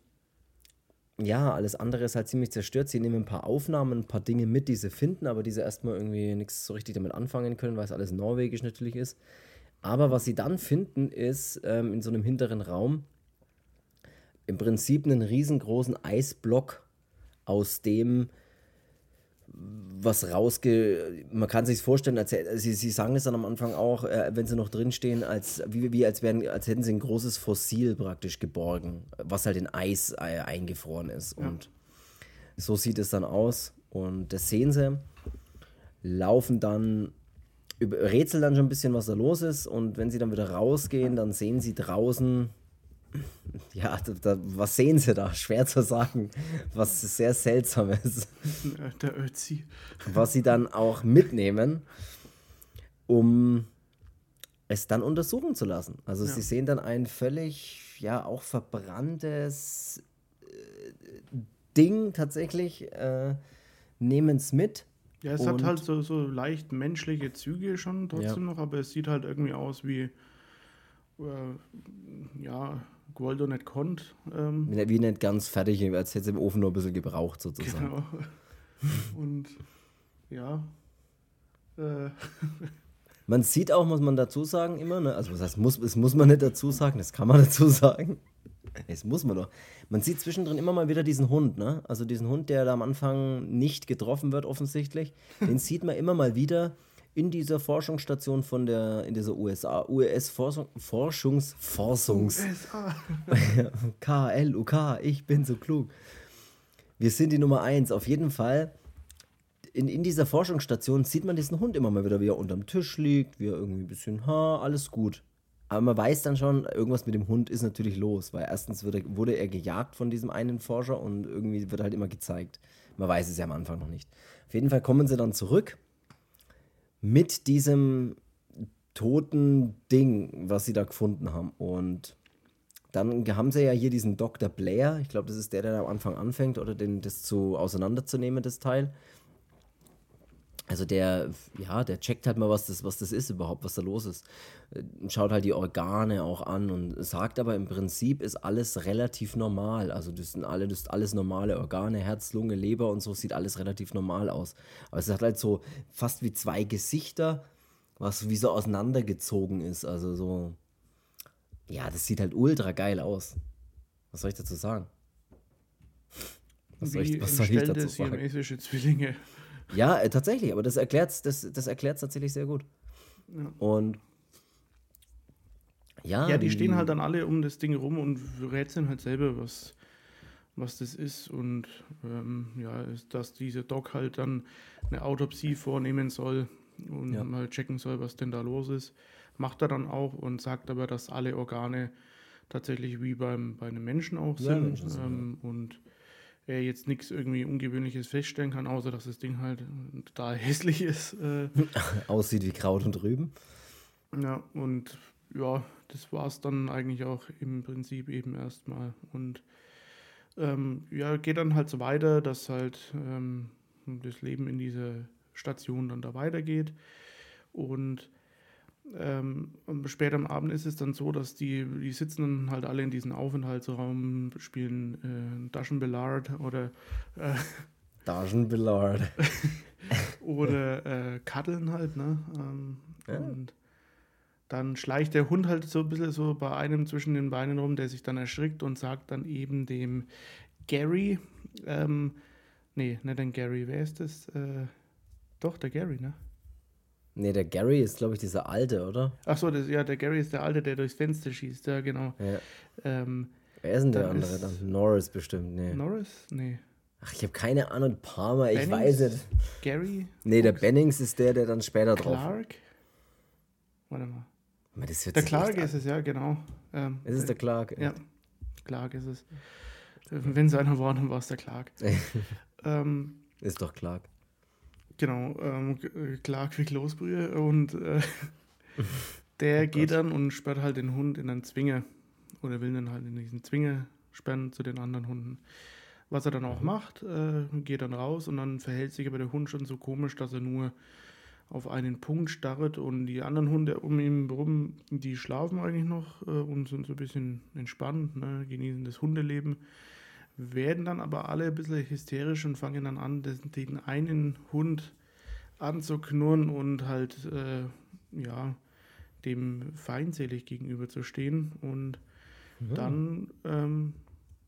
Speaker 1: ja, alles andere ist halt ziemlich zerstört. Sie nehmen ein paar Aufnahmen, ein paar Dinge mit, die sie finden, aber diese erstmal irgendwie nichts so richtig damit anfangen können, weil es alles norwegisch natürlich ist. Aber was sie dann finden, ist ähm, in so einem hinteren Raum im Prinzip einen riesengroßen Eisblock, aus dem was rausge. Man kann sich vorstellen, als, sie, sie sagen es dann am Anfang auch, äh, wenn sie noch drinstehen, als, wie, wie als, wären, als hätten sie ein großes Fossil praktisch geborgen, was halt in Eis äh, eingefroren ist. Ja. Und so sieht es dann aus. Und das sehen sie, laufen dann, rätseln dann schon ein bisschen, was da los ist. Und wenn sie dann wieder rausgehen, dann sehen sie draußen ja, da, was sehen Sie da? Schwer zu sagen. Was sehr seltsam ist.
Speaker 2: Der Ötzi.
Speaker 1: Was Sie dann auch mitnehmen, um es dann untersuchen zu lassen. Also ja. Sie sehen dann ein völlig, ja, auch verbranntes äh, Ding tatsächlich, äh, nehmen es mit.
Speaker 2: Ja, es hat halt so, so leicht menschliche Züge schon trotzdem ja. noch, aber es sieht halt irgendwie aus wie, äh, ja, Gualdo nicht konnte. Ähm,
Speaker 1: wie nicht ganz fertig, als hätte es im Ofen nur ein bisschen gebraucht sozusagen. Genau.
Speaker 2: Und ja. Äh.
Speaker 1: Man sieht auch, muss man dazu sagen, immer, ne? also was heißt, muss, das muss man nicht dazu sagen, das kann man dazu sagen. Das muss man doch. Man sieht zwischendrin immer mal wieder diesen Hund, ne? Also diesen Hund, der da am Anfang nicht getroffen wird, offensichtlich. Den sieht man immer mal wieder in dieser Forschungsstation von der, in dieser USA, US Forschung, Forschungs. KLUK, ich bin so klug. Wir sind die Nummer eins. Auf jeden Fall, in, in dieser Forschungsstation sieht man diesen Hund immer mal wieder, wie er unterm Tisch liegt, wie er irgendwie ein bisschen, ha, alles gut. Aber man weiß dann schon, irgendwas mit dem Hund ist natürlich los, weil erstens er, wurde er gejagt von diesem einen Forscher und irgendwie wird halt immer gezeigt. Man weiß es ja am Anfang noch nicht. Auf jeden Fall kommen sie dann zurück mit diesem toten Ding, was sie da gefunden haben. Und dann haben sie ja hier diesen Dr. Blair, ich glaube, das ist der, der am Anfang anfängt, oder den, das zu auseinanderzunehmen, das Teil. Also der, ja, der checkt halt mal, was das, was das ist überhaupt, was da los ist. Äh, schaut halt die Organe auch an und sagt aber im Prinzip ist alles relativ normal. Also das sind alle, das sind alles normale Organe, Herz, Lunge, Leber und so sieht alles relativ normal aus. Aber es hat halt so fast wie zwei Gesichter, was wie so auseinandergezogen ist. Also so, ja, das sieht halt ultra geil aus. Was soll ich dazu sagen?
Speaker 2: Was soll ich, was soll ich dazu sagen? siamesische Zwillinge.
Speaker 1: Ja, äh, tatsächlich, aber das erklärt es das, das erklärt's tatsächlich sehr gut. Ja. Und
Speaker 2: ja. Ja, die, stehen halt dann alle um das Ding rum und rätseln halt selber, was, was das ist. Und ähm, ja, dass dieser Doc halt dann eine Autopsie vornehmen soll und ja. mal checken soll, was denn da los ist. Macht er dann auch und sagt aber, dass alle Organe tatsächlich wie beim, bei einem Menschen auch sind. Ja, Menschen sind ähm, und jetzt nichts irgendwie Ungewöhnliches feststellen kann, außer dass das Ding halt total hässlich ist. Äh.
Speaker 1: Aussieht wie Kraut und Rüben.
Speaker 2: Ja, und ja, das war es dann eigentlich auch im Prinzip eben erstmal. Und ähm, ja, geht dann halt so weiter, dass halt ähm, das Leben in dieser Station dann da weitergeht. Und ähm, später am Abend ist es dann so, dass die, die sitzen dann halt alle in diesem Aufenthaltsraum, spielen äh, Taschenbillard oder
Speaker 1: äh, Taschenbillard.
Speaker 2: oder äh, kaddeln halt, ne? Ähm, ja. Und dann schleicht der Hund halt so ein bisschen so bei einem zwischen den Beinen rum, der sich dann erschrickt und sagt dann eben dem Gary, ähm, nee, nicht den Gary, wer ist das? Äh, doch, der Gary, ne?
Speaker 1: Nee, der Gary ist, glaube ich, dieser Alte, oder?
Speaker 2: Ach so, das, ja, der Gary ist der Alte, der durchs Fenster schießt, ja, genau. Ja.
Speaker 1: Ähm, Wer ist denn der andere dann? Norris bestimmt, nee.
Speaker 2: Norris? Nee.
Speaker 1: Ach, ich habe keine Ahnung, Palmer, Bennings? ich weiß es.
Speaker 2: Gary?
Speaker 1: Nee, der Bennings ist der, der dann später
Speaker 2: Clark?
Speaker 1: drauf.
Speaker 2: Clark? Warte mal.
Speaker 1: mal
Speaker 2: der Clark ist es, ja, genau.
Speaker 1: Ähm, ist es der Clark?
Speaker 2: Ja, Clark ist es. Wenn es einer war, dann war es der Clark.
Speaker 1: ähm, ist doch Clark.
Speaker 2: Genau, ähm, Clark wie Kloßbrühe und äh, der oh geht dann und sperrt halt den Hund in einen Zwinger oder will dann halt in diesen Zwinger sperren zu den anderen Hunden. Was er dann auch mhm. macht, äh, geht dann raus und dann verhält sich aber der Hund schon so komisch, dass er nur auf einen Punkt starrt und die anderen Hunde um ihn herum, die schlafen eigentlich noch äh, und sind so ein bisschen entspannt, ne, genießen das Hundeleben werden dann aber alle ein bisschen hysterisch und fangen dann an, den einen Hund anzuknurren und halt, äh, ja, dem feindselig gegenüberzustehen. Und ja. dann, ähm,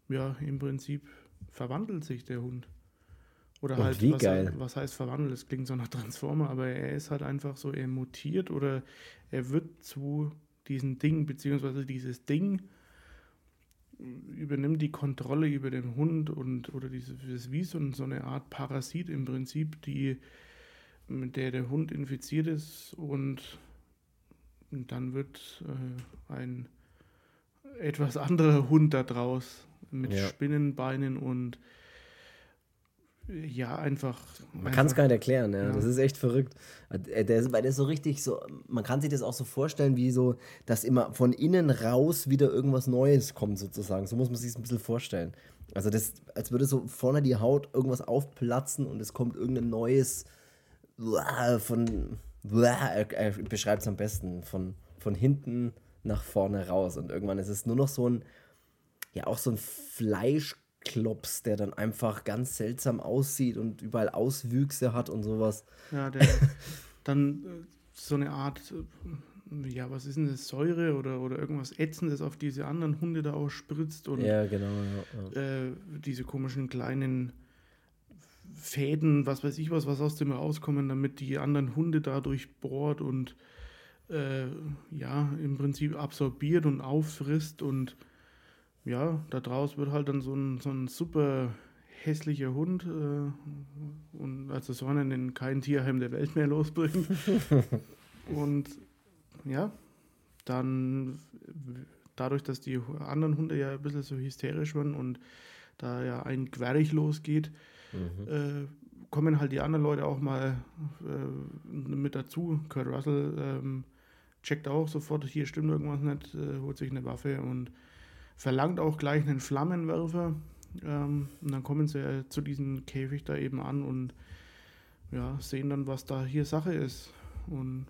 Speaker 2: ja, im Prinzip verwandelt sich der Hund. Oder halt,
Speaker 1: wie
Speaker 2: was,
Speaker 1: geil.
Speaker 2: was heißt verwandelt? Das klingt so nach Transformer, aber er ist halt einfach so, er mutiert oder er wird zu diesem Ding, beziehungsweise dieses Ding übernimmt die Kontrolle über den Hund und oder dieses wie so, eine Art Parasit im Prinzip, die mit der der Hund infiziert ist und dann wird äh, ein etwas anderer Hund da draus mit ja. Spinnenbeinen und ja, einfach.
Speaker 1: Man kann es gar nicht erklären, ja. ja. Das ist echt verrückt. Äh, der, weil der ist so richtig so, man kann sich das auch so vorstellen, wie so, dass immer von innen raus wieder irgendwas Neues kommt, sozusagen. So muss man sich es ein bisschen vorstellen. Also das, als würde so vorne die Haut irgendwas aufplatzen und es kommt irgendein neues von, er beschreibt es am besten, von, von hinten nach vorne raus. Und irgendwann ist es nur noch so ein, ja, auch so ein Fleisch Klops, der dann einfach ganz seltsam aussieht und überall Auswüchse hat und sowas.
Speaker 2: Ja, der dann äh, so eine Art, äh, ja, was ist denn das, Säure oder, oder irgendwas Ätzendes auf diese anderen Hunde da ausspritzt und
Speaker 1: ja, genau, ja,
Speaker 2: ja. Äh, diese komischen kleinen Fäden, was weiß ich was, was aus dem rauskommen, damit die anderen Hunde da durchbohrt und äh, ja, im Prinzip absorbiert und auffrisst und ja, da draus wird halt dann so ein, so ein super hässlicher Hund äh, und also so einen in kein Tierheim der Welt mehr losbringen. und ja, dann dadurch, dass die anderen Hunde ja ein bisschen so hysterisch waren und da ja ein Querich losgeht, mhm. äh, kommen halt die anderen Leute auch mal äh, mit dazu. Kurt Russell ähm, checkt auch sofort, hier stimmt irgendwas nicht, äh, holt sich eine Waffe und verlangt auch gleich einen Flammenwerfer. Ähm, und dann kommen sie äh, zu diesem Käfig da eben an und ja, sehen dann, was da hier Sache ist. Und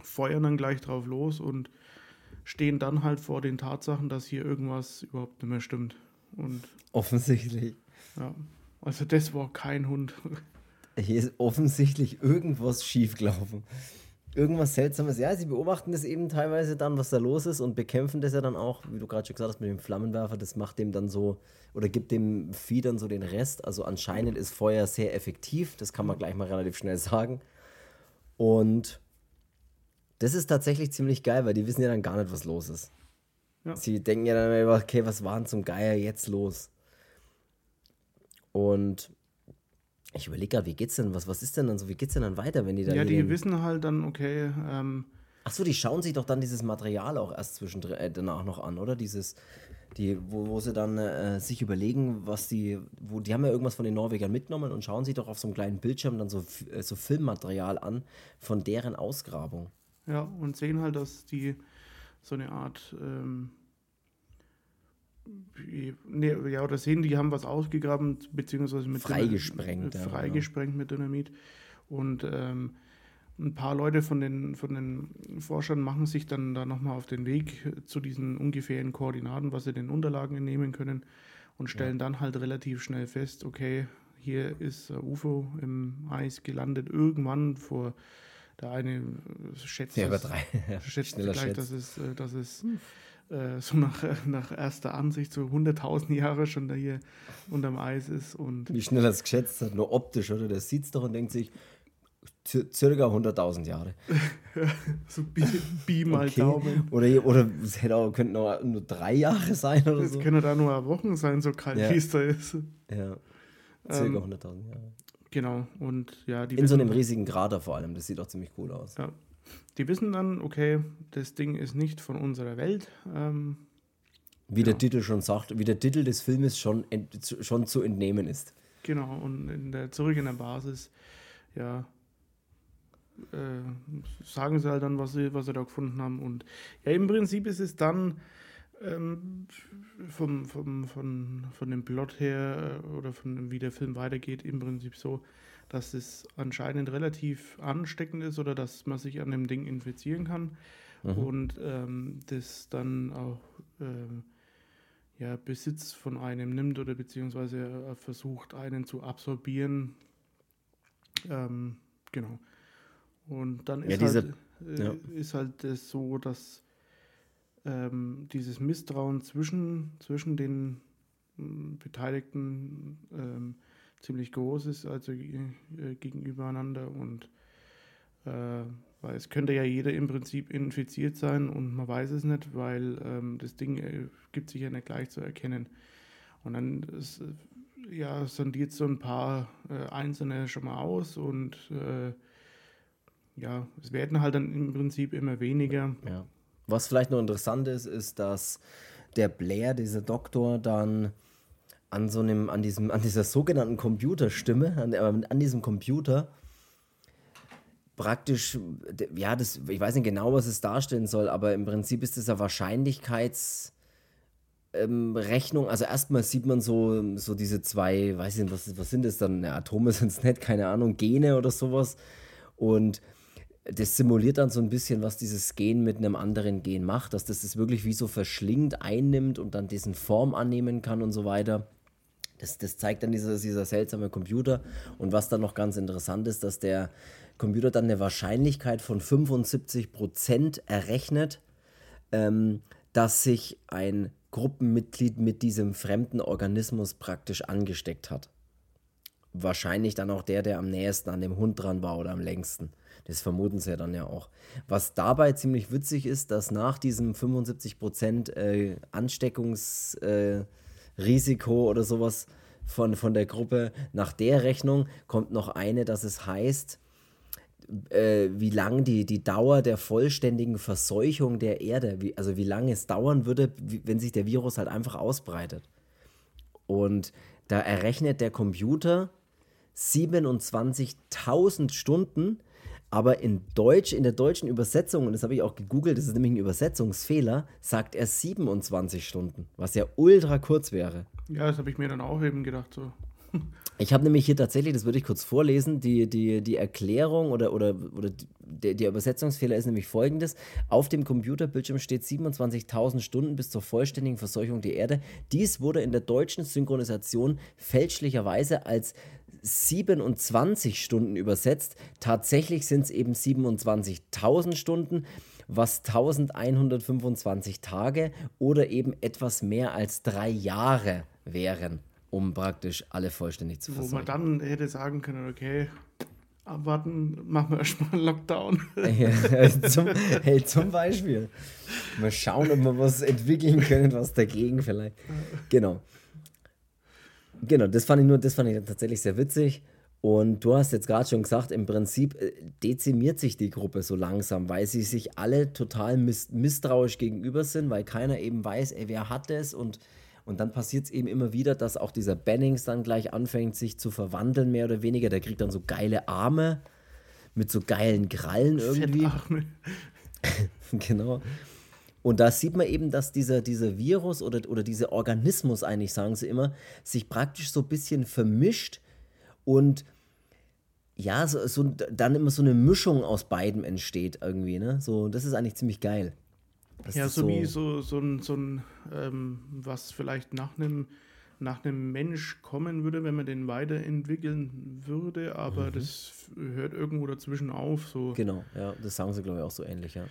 Speaker 2: feuern dann gleich drauf los und stehen dann halt vor den Tatsachen, dass hier irgendwas überhaupt nicht mehr stimmt. Und
Speaker 1: offensichtlich.
Speaker 2: Ja, also das war kein Hund.
Speaker 1: Hier ist offensichtlich irgendwas schiefgelaufen. Irgendwas Seltsames. Ja, sie beobachten das eben teilweise dann, was da los ist und bekämpfen das ja dann auch, wie du gerade schon gesagt hast, mit dem Flammenwerfer. Das macht dem dann so oder gibt dem Vieh dann so den Rest. Also anscheinend ist Feuer sehr effektiv. Das kann man gleich mal relativ schnell sagen. Und das ist tatsächlich ziemlich geil, weil die wissen ja dann gar nicht, was los ist. Ja. Sie denken ja dann immer, okay, was war denn zum Geier jetzt los? Und ich überlege gerade, wie geht's denn, was, was ist denn dann so, wie geht's denn dann weiter, wenn die dann.
Speaker 2: Ja, die wissen halt dann, okay. Ähm,
Speaker 1: Achso, die schauen sich doch dann dieses Material auch erst zwischendrin äh, danach noch an, oder? Dieses, die, wo, wo sie dann äh, sich überlegen, was die, wo die haben ja irgendwas von den Norwegern mitgenommen und schauen sich doch auf so einem kleinen Bildschirm dann so, äh, so Filmmaterial an von deren Ausgrabung.
Speaker 2: Ja, und sehen halt, dass die so eine Art ähm, nee, ja, oder sehen, die haben was ausgegraben, beziehungsweise mit
Speaker 1: freigesprengt,
Speaker 2: Dynamit, freigesprengt genau. mit Dynamit. Und ähm, ein paar Leute von den, von den Forschern machen sich dann da nochmal auf den Weg zu diesen ungefähren Koordinaten, was sie den Unterlagen entnehmen können und stellen ja. dann halt relativ schnell fest, okay, hier ist UFO im Eis gelandet, irgendwann vor der eine schätzt, ja,
Speaker 1: das, drei.
Speaker 2: schätzt gleich, schätzt. dass es, äh, dass es hm äh, so nach, nach erster Ansicht so 100.000 Jahre schon da hier unterm Eis ist. Und
Speaker 1: Wie schnell er es geschätzt hat, nur optisch, oder? Der sieht es doch und denkt sich, circa 100.000 Jahre.
Speaker 2: so Bi, Bi mal okay. Daumen.
Speaker 1: Oder, oder es hätte auch, könnten auch nur drei Jahre sein oder
Speaker 2: das
Speaker 1: so.
Speaker 2: Es können da nur Wochen sein, so kalt ja. wie es da ist.
Speaker 1: Ja, circa ähm, 100.000 Jahre.
Speaker 2: Genau, und ja,
Speaker 1: die In so einem riesigen Krater vor allem, das sieht auch ziemlich cool aus.
Speaker 2: Ja, die wissen dann, okay, das Ding ist nicht von unserer Welt. Ähm,
Speaker 1: wie ja. der Titel schon sagt, wie der Titel des Filmes schon, schon zu entnehmen ist.
Speaker 2: Genau, und in der, zurück in der Basis, ja, äh, sagen sie halt dann, was sie, was sie da gefunden haben. Und ja, im Prinzip ist es dann ähm, vom, vom, von, von dem Plot her äh, oder von wie der Film weitergeht, im Prinzip so, dass es anscheinend relativ ansteckend ist oder dass man sich an dem Ding infizieren kann mhm. und ähm, das dann auch äh, ja, Besitz von einem nimmt oder beziehungsweise versucht, einen zu absorbieren. Ähm, genau. Und dann ist, ja, halt, äh, ja. ist halt das so, dass ähm, dieses Misstrauen zwischen, zwischen den äh, Beteiligten ähm, ziemlich groß ist, also äh, gegenübereinander und äh, weil es könnte ja jeder im Prinzip infiziert sein und man weiß es nicht, weil ähm, das Ding äh, gibt sich ja nicht gleich zu erkennen. Und dann ist, ja, sondiert so ein paar äh, Einzelne schon mal aus und äh, ja, es werden halt dann im Prinzip immer weniger.
Speaker 1: Ja. Was vielleicht noch interessant ist, ist, dass der Blair, dieser Doktor, dann an so einem, an diesem, an dieser sogenannten Computerstimme, an, äh, an diesem Computer praktisch, ja, das, ich weiß nicht genau, was es darstellen soll, aber im Prinzip ist das eine Wahrscheinlichkeitsrechnung. Ähm, also erstmal sieht man so, so diese zwei, weiß ich nicht, was, was sind das dann? Atome sind es nicht, keine Ahnung, Gene oder sowas. Und das simuliert dann so ein bisschen, was dieses Gen mit einem anderen Gen macht, dass das das wirklich wie so verschlingt, einnimmt und dann diesen Form annehmen kann und so weiter. Das, das zeigt dann dieser, dieser seltsame Computer. Und was dann noch ganz interessant ist, dass der Computer dann eine Wahrscheinlichkeit von 75% errechnet, ähm, dass sich ein Gruppenmitglied mit diesem fremden Organismus praktisch angesteckt hat. Wahrscheinlich dann auch der, der am nächsten an dem Hund dran war oder am längsten. Das vermuten sie ja dann ja auch. Was dabei ziemlich witzig ist, dass nach diesem 75% äh, Ansteckungs... Äh, Risiko oder sowas von, von der Gruppe. Nach der Rechnung kommt noch eine, dass es heißt, äh, wie lang die, die Dauer der vollständigen Verseuchung der Erde, wie, also wie lange es dauern würde, wie, wenn sich der Virus halt einfach ausbreitet. Und da errechnet der Computer 27.000 Stunden Aber in Deutsch, in der deutschen Übersetzung, und das habe ich auch gegoogelt, das ist nämlich ein Übersetzungsfehler, sagt er 27 Stunden, was ja ultra kurz wäre.
Speaker 2: Ja, das habe ich mir dann auch eben gedacht. So.
Speaker 1: Ich habe nämlich hier tatsächlich, das würde ich kurz vorlesen, die, die, die Erklärung oder, oder, oder der, der Übersetzungsfehler ist nämlich folgendes. Auf dem Computerbildschirm steht 27.000 Stunden bis zur vollständigen Verseuchung der Erde. Dies wurde in der deutschen Synchronisation fälschlicherweise als 27 Stunden übersetzt. Tatsächlich sind es eben 27.000 Stunden was 1125 Tage oder eben etwas mehr als drei Jahre wären um praktisch alle vollständig zu versorgen.
Speaker 2: Wo man dann hätte sagen können, okay, abwarten, machen wir erstmal einen Lockdown.
Speaker 1: ja, zum, hey, zum Beispiel. Mal schauen, ob wir was entwickeln können, was dagegen vielleicht. Genau. Genau, das fand ich nur, das fand ich tatsächlich sehr witzig. Und du hast jetzt gerade schon gesagt, im Prinzip äh, dezimiert sich die Gruppe so langsam, weil sie sich alle total misstrauisch gegenüber sind, weil keiner eben weiß, ey, wer hat das und und dann passiert es eben immer wieder, dass auch dieser Bennings dann gleich anfängt, sich zu verwandeln, mehr oder weniger. Der kriegt dann so geile Arme mit so geilen Krallen irgendwie. genau. Und da sieht man eben, dass dieser, dieser Virus oder, oder dieser Organismus eigentlich, sagen sie immer, sich praktisch so ein bisschen vermischt und ja, so, so, dann immer so eine Mischung aus beiden entsteht irgendwie. Ne? So, das ist eigentlich ziemlich geil.
Speaker 2: Das ja, so, so, wie so, so ein, so ein ähm, was vielleicht nach einem nach einem Mensch kommen würde, wenn man den weiterentwickeln würde, aber mhm. das hört irgendwo dazwischen auf. So.
Speaker 1: Genau, ja, das sagen sie, glaube ich, auch so ähnlich, ja.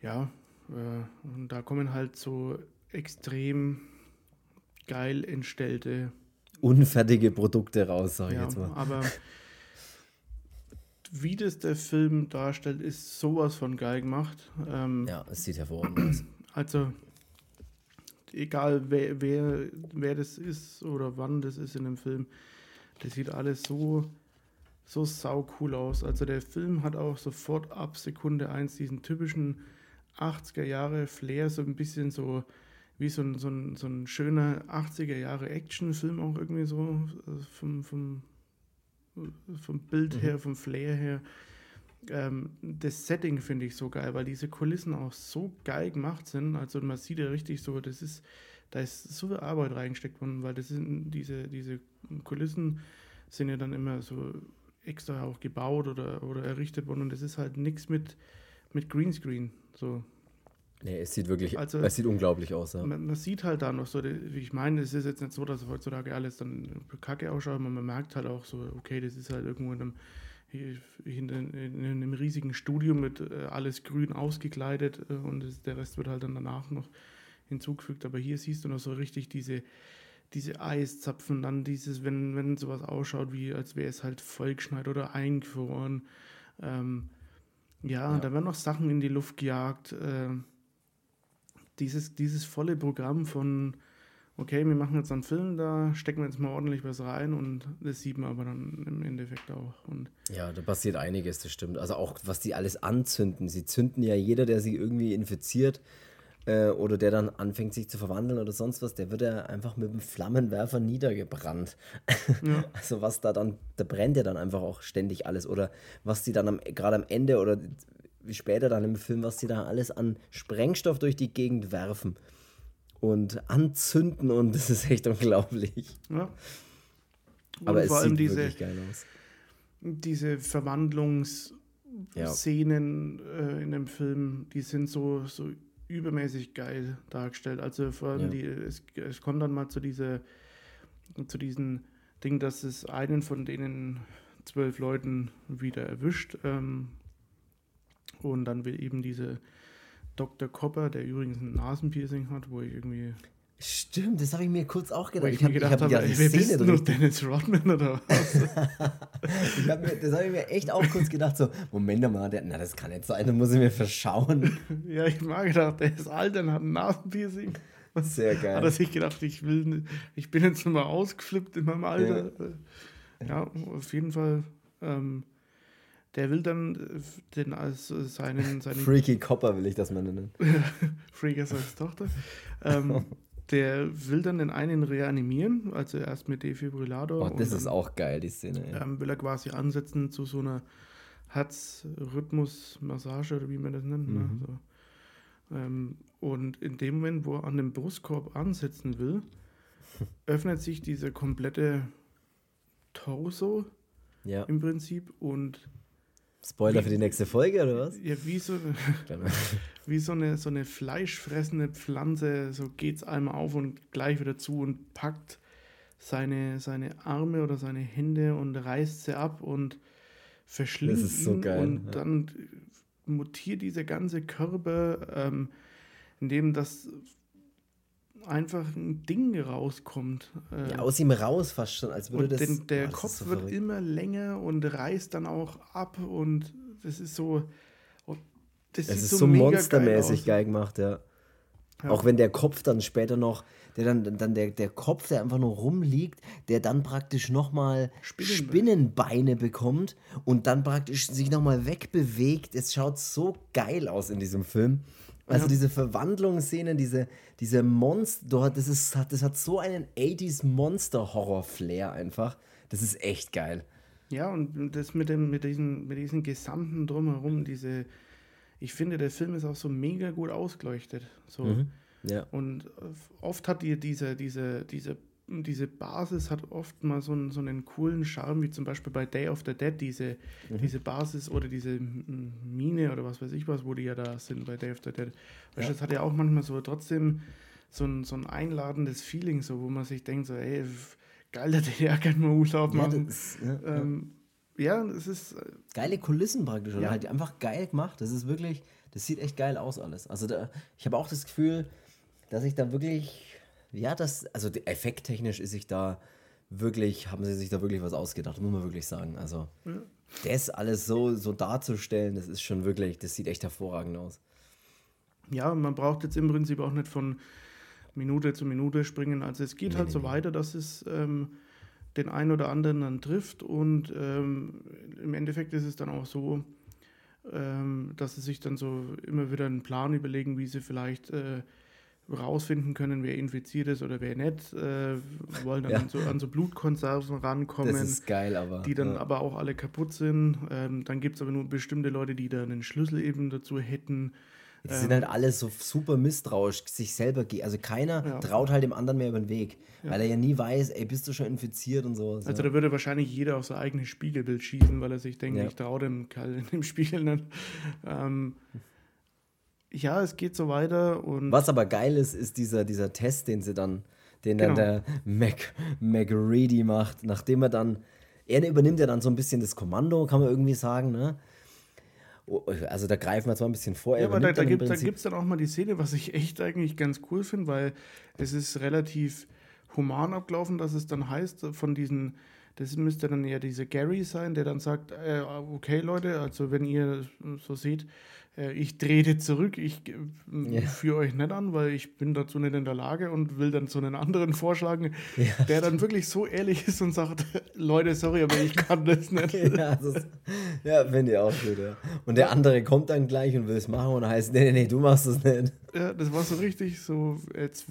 Speaker 2: Ja, und da kommen halt so extrem geil entstellte
Speaker 1: unfertige Produkte raus, sag ich ja, jetzt mal.
Speaker 2: Aber wie das der Film darstellt, ist sowas von geil gemacht. Ähm,
Speaker 1: ja, es sieht hervorragend aus.
Speaker 2: Also, egal wer, wer, wer das ist oder wann das ist in dem Film, das sieht alles so, so sau cool aus. Also, der Film hat auch sofort ab Sekunde 1 diesen typischen 80er Jahre Flair, so ein bisschen so wie so ein, so ein, so ein schöner 80er Jahre Actionfilm auch irgendwie so also vom, vom vom Bild mhm. her, vom Flair her. Ähm, das Setting finde ich so geil, weil diese Kulissen auch so geil gemacht sind. Also man sieht ja richtig so, das ist, da ist so viel Arbeit reingesteckt worden, weil das sind diese, diese Kulissen sind ja dann immer so extra auch gebaut oder, oder errichtet worden und das ist halt nichts mit, mit Greenscreen. So.
Speaker 1: Nee, es sieht wirklich, also, es sieht unglaublich aus. Ja.
Speaker 2: Man, man, sieht halt da noch so, wie ich meine, es ist jetzt nicht so, dass heutzutage alles dann kacke ausschaut, aber man merkt halt auch so, okay, das ist halt irgendwo in einem, in, in einem riesigen Studio mit äh, alles grün ausgekleidet äh, und das, der Rest wird halt dann danach noch hinzugefügt. Aber hier siehst du noch so richtig diese, diese Eiszapfen, dann dieses, wenn, wenn sowas ausschaut, wie als wäre es halt vollgeschneit oder eingefroren. Ähm, ja, ja, da werden noch Sachen in die Luft gejagt. Äh, dieses, dieses volle Programm von, okay, wir machen jetzt einen Film, da stecken wir jetzt mal ordentlich was rein und das sieht man aber dann im Endeffekt auch. Und
Speaker 1: ja, da passiert einiges, das stimmt. Also auch, was die alles anzünden. Sie zünden ja jeder, der sich irgendwie infiziert äh, oder der dann anfängt, sich zu verwandeln oder sonst was, der wird ja einfach mit dem Flammenwerfer niedergebrannt. Ja. Also was da dann, da brennt ja dann einfach auch ständig alles. Oder was die dann gerade am Ende oder später dann im Film, was sie da alles an Sprengstoff durch die Gegend werfen und anzünden und das ist echt unglaublich. Ja. Aber es sieht diese, wirklich geil aus.
Speaker 2: Diese Verwandlungsszenen ja. äh, in dem Film, die sind so, so übermäßig geil dargestellt. Also vor allem ja. die, es, es kommt dann mal zu dieser zu diesem Ding, dass es einen von denen zwölf Leuten wieder erwischt. Ähm, und dann will eben diese Dr. Copper, der übrigens ein Nasenpiercing hat, wo ich irgendwie.
Speaker 1: Stimmt, das habe ich mir kurz auch gedacht.
Speaker 2: Ich, ich habe gedacht, hab, habe, wer bist du, Dennis Rodman oder was?
Speaker 1: hab mir, das habe ich mir echt auch kurz gedacht, so, Moment mal, der, na, das kann nicht sein, da muss ich mir verschauen.
Speaker 2: ja, ich habe gedacht, der ist alt, der hat ein Nasenpiercing.
Speaker 1: Sehr geil.
Speaker 2: Hat er sich gedacht, ich will, ich bin jetzt mal ausgeflippt in meinem Alter. Ja, ja auf jeden Fall. Ähm, der will dann äh, den als äh, seinen, seinen
Speaker 1: Freaky Copper will ich das mal nennen.
Speaker 2: Freaky als Tochter. Ähm, der will dann den einen reanimieren, also erst mit Defibrillator.
Speaker 1: Oh, das ist auch geil, die Szene.
Speaker 2: Ja. Ähm, will er quasi ansetzen zu so einer Herzrhythmusmassage oder wie man das nennt. Ne?
Speaker 1: Mhm.
Speaker 2: So. Ähm, und in dem Moment, wo er an dem Brustkorb ansetzen will, öffnet sich dieser komplette Torso
Speaker 1: Ja.
Speaker 2: im Prinzip und
Speaker 1: Spoiler
Speaker 2: Wie-
Speaker 1: für die nächste Folge, oder was?
Speaker 2: ja, wie so, wie so eine, so eine fleischfressende Pflanze, so geht's einmal auf und gleich wieder zu und packt seine, seine Arme oder seine Hände und reißt sie ab und verschlingt
Speaker 1: Das ist so geil,
Speaker 2: und
Speaker 1: ja.
Speaker 2: dann mutiert dieser ganze Körper, ähm, in dem das einfach ein Ding rauskommt. Äh,
Speaker 1: Ja, aus ihm raus fast schon, als würde das.
Speaker 2: den, der
Speaker 1: Ah, das
Speaker 2: Kopf
Speaker 1: so
Speaker 2: wird immer länger und reißt dann auch ab und das ist so. und das
Speaker 1: Es ist so
Speaker 2: mega
Speaker 1: monstermäßig
Speaker 2: aus.
Speaker 1: geil gemacht, ja.
Speaker 2: Ja.
Speaker 1: Auch wenn der Kopf dann später noch, der dann, dann der, der Kopf, der einfach nur rumliegt, der dann praktisch nochmal
Speaker 2: Spinnenbeine.
Speaker 1: Spinnenbeine bekommt und dann praktisch sich nochmal wegbewegt. Es schaut so geil aus in diesem Film. Also
Speaker 2: Ja.
Speaker 1: diese Verwandlungsszenen, diese, diese Monster, das, ist, das hat so einen 80s Monster-Horror-Flair einfach. Das ist echt geil.
Speaker 2: Ja, und das mit dem, mit diesen, mit diesen gesamten drumherum, diese, ich finde, der Film ist auch so mega gut ausgeleuchtet. So.
Speaker 1: Mhm. Ja.
Speaker 2: Und oft hat die diese, diese, diese, diese Basis hat oft mal so einen, so einen coolen Charme, wie zum Beispiel bei Day of the Dead, diese,
Speaker 1: Mhm.
Speaker 2: diese Basis oder diese Mine oder was weiß ich was, wo die ja da sind bei Day of the Dead. Weißt, du, das hat ja auch manchmal so trotzdem so ein, so ein einladendes Feeling, so wo man sich denkt, so, ey, geil, dass die ja keinen mal Urlaub
Speaker 1: Ja,
Speaker 2: machen.
Speaker 1: das, ja, ja.
Speaker 2: ähm, ja, es ist, äh,
Speaker 1: geile Kulissen praktisch oder
Speaker 2: Ja.
Speaker 1: halt einfach geil gemacht. Das ist wirklich, das sieht echt geil aus alles. Also da, ich habe auch das Gefühl, dass ich da wirklich, ja, das, also effekttechnisch ist sich da wirklich, haben sie sich da wirklich was ausgedacht, muss man wirklich sagen. Also das alles so, so darzustellen, das ist schon wirklich, das sieht echt hervorragend aus.
Speaker 2: Ja, man braucht jetzt im Prinzip auch nicht von Minute zu Minute springen. Also es geht
Speaker 1: Nee,
Speaker 2: halt
Speaker 1: nee,
Speaker 2: so
Speaker 1: nee.
Speaker 2: weiter, dass es ähm, den einen oder anderen dann trifft und ähm, im Endeffekt ist es dann auch so, ähm, dass sie sich dann so immer wieder einen Plan überlegen, wie sie vielleicht äh, rausfinden können, wer infiziert ist oder wer nicht. Äh, wollen dann
Speaker 1: Ja.
Speaker 2: an, so, an so Blutkonserven rankommen
Speaker 1: Das ist geil, aber.
Speaker 2: die dann
Speaker 1: ja.
Speaker 2: aber auch alle kaputt sind. Ähm, dann gibt es aber nur bestimmte Leute, die da einen Schlüssel eben dazu hätten.
Speaker 1: Die sind halt alle so super misstrauisch, sich selber. ge- Also keiner
Speaker 2: Ja.
Speaker 1: traut halt dem anderen mehr über den Weg. Weil er ja nie weiß, ey, bist du schon infiziert und so.
Speaker 2: Also da würde wahrscheinlich jeder auf sein eigenes Spiegelbild schießen, weil er sich denkt, ich traue dem Kerl in dem Spiegel nicht. Ähm, ja, es geht so weiter und
Speaker 1: Was aber geil ist, ist dieser, dieser Test, den sie dann, den dann
Speaker 2: Genau.
Speaker 1: der Mac, MacReady macht, nachdem er dann, er übernimmt ja dann so ein bisschen das Kommando, kann man irgendwie sagen, ne? Oh, Also da greifen wir zwar ein bisschen vor, er
Speaker 2: Ja, aber da, da
Speaker 1: dann
Speaker 2: gibt es dann auch mal die Szene, was ich echt eigentlich ganz cool finde, weil es ist relativ human abgelaufen, dass es dann heißt, von diesen, das müsste dann ja dieser Gary sein, der dann sagt, äh, okay Leute, also wenn ihr so seht, ich trete zurück, ich äh,
Speaker 1: Ja.
Speaker 2: führe euch nicht an, weil ich bin dazu nicht in der Lage und will dann so einen anderen vorschlagen, der dann wirklich so ehrlich ist und sagt, Leute, sorry, aber ich kann das nicht.
Speaker 1: ja, das ja finde ich auch gut, ja. Und der andere kommt dann gleich und will es machen und heißt, nee, nee, nee, du machst es nicht.
Speaker 2: Ja, das war so richtig so, jetzt,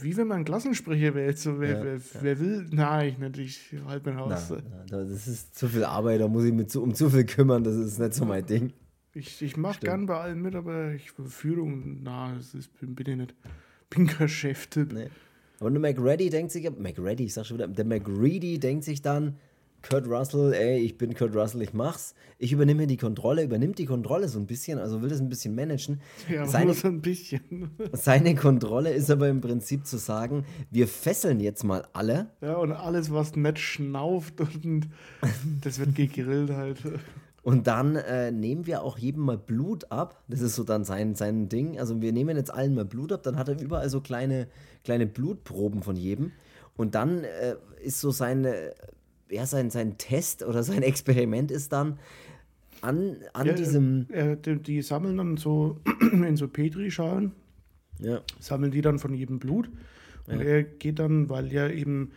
Speaker 2: wie wenn man Klassensprecher wählt. So, wer,
Speaker 1: Ja,
Speaker 2: wer,
Speaker 1: ja.
Speaker 2: wer will? Nein, ich nicht, ich halte mein
Speaker 1: Na,
Speaker 2: Haus.
Speaker 1: na, das ist zu viel Arbeit, da muss ich mich zu, um zu viel kümmern, das ist nicht so mein Ding.
Speaker 2: Ich, ich mache gern bei allen mit, aber ich Führung, na, das ist, bin, bin ich nicht. Bin kein Cheftyp.
Speaker 1: Nee. Aber der McReady denkt sich, McReady, ich sag schon wieder, der McReady denkt sich dann, Kurt Russell, ey, ich bin Kurt Russell, ich mach's. Ich übernehme die Kontrolle, übernimmt die Kontrolle so ein bisschen, also will das ein bisschen managen.
Speaker 2: Ja,
Speaker 1: Seine,
Speaker 2: nur so ein bisschen.
Speaker 1: seine Kontrolle ist aber im Prinzip zu sagen, wir fesseln jetzt mal alle
Speaker 2: Ja, und alles, was nicht schnauft und das wird gegrillt halt.
Speaker 1: Und dann äh, nehmen wir auch jedem mal Blut ab. Das ist so dann sein, sein Ding. Also wir nehmen jetzt allen mal Blut ab, dann hat er überall so kleine, kleine Blutproben von jedem. Und dann äh, ist so seine, ja, sein, sein Test oder sein Experiment ist dann an, an
Speaker 2: Ja,
Speaker 1: diesem.
Speaker 2: äh, die, die sammeln dann so in so Petrischalen
Speaker 1: Ja,
Speaker 2: sammeln die dann von jedem Blut. Und er geht dann, weil ja eben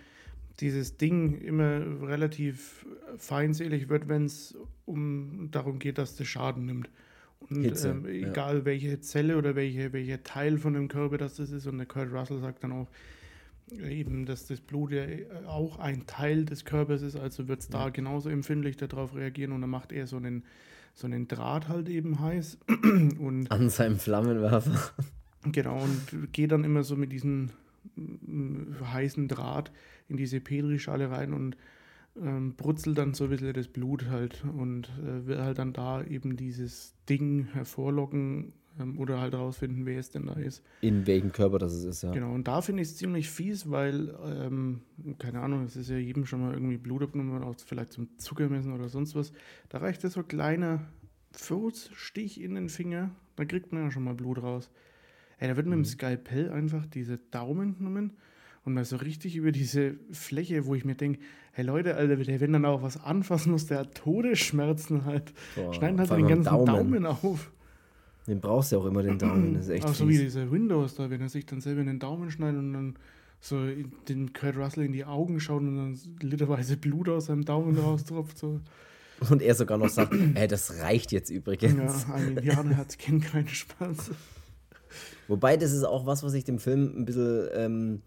Speaker 2: dieses Ding immer relativ feindselig wird, wenn es um darum geht, dass das Schaden nimmt. Und
Speaker 1: Hitze,
Speaker 2: ähm,
Speaker 1: ja.
Speaker 2: egal welche Zelle oder welche, welcher Teil von dem Körper das ist, und der Kurt Russell sagt dann auch, eben, dass das Blut ja auch ein Teil des Körpers ist, also wird es da genauso empfindlich darauf reagieren und dann macht er so einen, so einen Draht halt eben heiß.
Speaker 1: und An seinem Flammenwerfer.
Speaker 2: Genau, und geht dann immer so mit diesem mm, heißen Draht in diese Petrischale rein und ähm, brutzelt dann so ein bisschen das Blut halt und äh, will halt dann da eben dieses Ding hervorlocken ähm, oder halt herausfinden, wer es denn da ist.
Speaker 1: In welchem Körper das ist, ja.
Speaker 2: Genau, und da finde ich es ziemlich fies, weil, ähm, keine Ahnung, es ist ja jedem schon mal irgendwie Blut abgenommen, auch vielleicht zum Zuckermessen oder sonst was. Da reicht ja so ein kleiner Furzstich in den Finger, da kriegt man ja schon mal Blut raus. Ey, da wird mit dem mhm. Skalpell einfach diese Daumen genommen und mal so richtig über diese Fläche, wo ich mir denke, hey Leute, Alter, wenn dann auch was anfassen muss, der hat Todesschmerzen halt. Boah, Schneiden halt den ganzen Daumen. Daumen. auf.
Speaker 1: Den brauchst du ja auch immer, den Daumen. Das ist echt
Speaker 2: Auch so wie dieser Windows da, wenn er sich dann selber in den Daumen schneidet und dann so den Kurt Russell in die Augen schaut und dann literweise Blut aus seinem Daumen raustropft. So.
Speaker 1: Und er sogar noch sagt, ey, das reicht jetzt übrigens.
Speaker 2: Ja, ein Indianerherz kennt keinen Spaß.
Speaker 1: Wobei, das ist auch was, was ich dem Film ein bisschen ähm,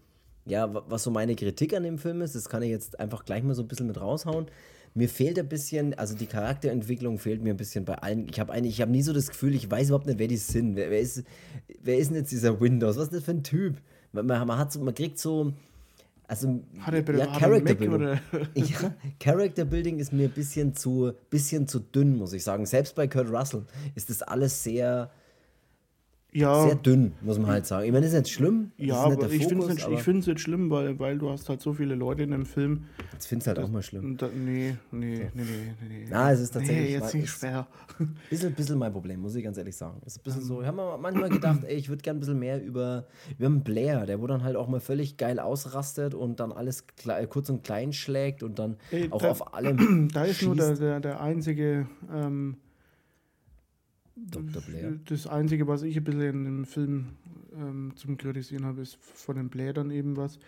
Speaker 1: ja, was so meine Kritik an dem Film ist, das kann ich jetzt einfach gleich mal so ein bisschen mit raushauen. Mir fehlt ein bisschen, also die Charakterentwicklung fehlt mir ein bisschen bei allen. Ich habe ich habe nie so das Gefühl, ich weiß überhaupt nicht, wer die sind. Wer, wer, ist, wer ist denn jetzt dieser Windows? Was ist das für ein Typ? Man, man, man hat so, man kriegt so, also
Speaker 2: hat er ja, Character Building.
Speaker 1: ja, Character Building ist mir ein bisschen zu, bisschen zu dünn, muss ich sagen. Selbst bei Kurt Russell ist das alles sehr ja. sehr dünn, muss man halt sagen. Ich meine, das ist jetzt schlimm.
Speaker 2: Ja, aber ich finde es nicht, ich jetzt schlimm, weil, weil du hast halt so viele Leute in dem Film.
Speaker 1: Jetzt findest du halt das, auch mal schlimm.
Speaker 2: Da, nee, nee, so. nee, nee, nee.
Speaker 1: Na, es ist tatsächlich.
Speaker 2: Nee, jetzt nicht schwer.
Speaker 1: Ein bisschen, bisschen mein Problem, muss ich ganz ehrlich sagen. ist ein bisschen so, ich habe manchmal gedacht, ey, ich würde gerne ein bisschen mehr über, über einen Blair, der wo dann halt auch mal völlig geil ausrastet und dann alles kurz und klein schlägt und dann ey, auch da, auf allem.
Speaker 2: Da ist schießt. nur der, der, der einzige. Ähm,
Speaker 1: Dr. Blair.
Speaker 2: Das Einzige, was ich ein bisschen in dem Film ähm, zum Kritisieren habe, ist von den dann eben was.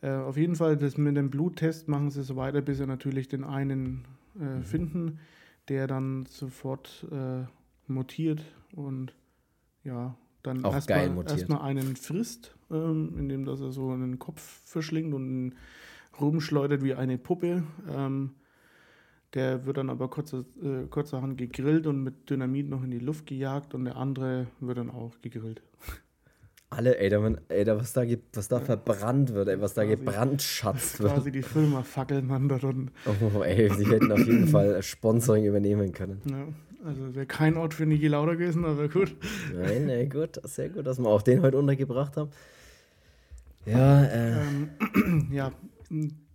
Speaker 2: Äh, auf jeden Fall, das mit dem Bluttest machen sie so weiter, bis sie natürlich den einen äh, mhm. finden, der dann sofort äh, mutiert und ja, dann erstmal erst einen frisst, ähm, indem dass er so einen Kopf verschlingt und rumschleudert wie eine Puppe. Ähm, der wird dann aber kurzer, äh, kurzerhand gegrillt und mit Dynamit noch in die Luft gejagt und der andere wird dann auch gegrillt.
Speaker 1: Alle, ey, da, man, ey, da was da, was da verbrannt wird, ey, was da gebrandschatzt wird.
Speaker 2: Quasi die Firma Fackelmann da drin.
Speaker 1: Oh, ey, sie hätten auf jeden Fall Sponsoring übernehmen können.
Speaker 2: Ja, also wäre kein Ort für Niki Lauda gewesen, aber gut.
Speaker 1: Nein, ey, gut, sehr gut, dass wir auch den heute untergebracht haben. Ja, äh.
Speaker 2: Ähm, ja,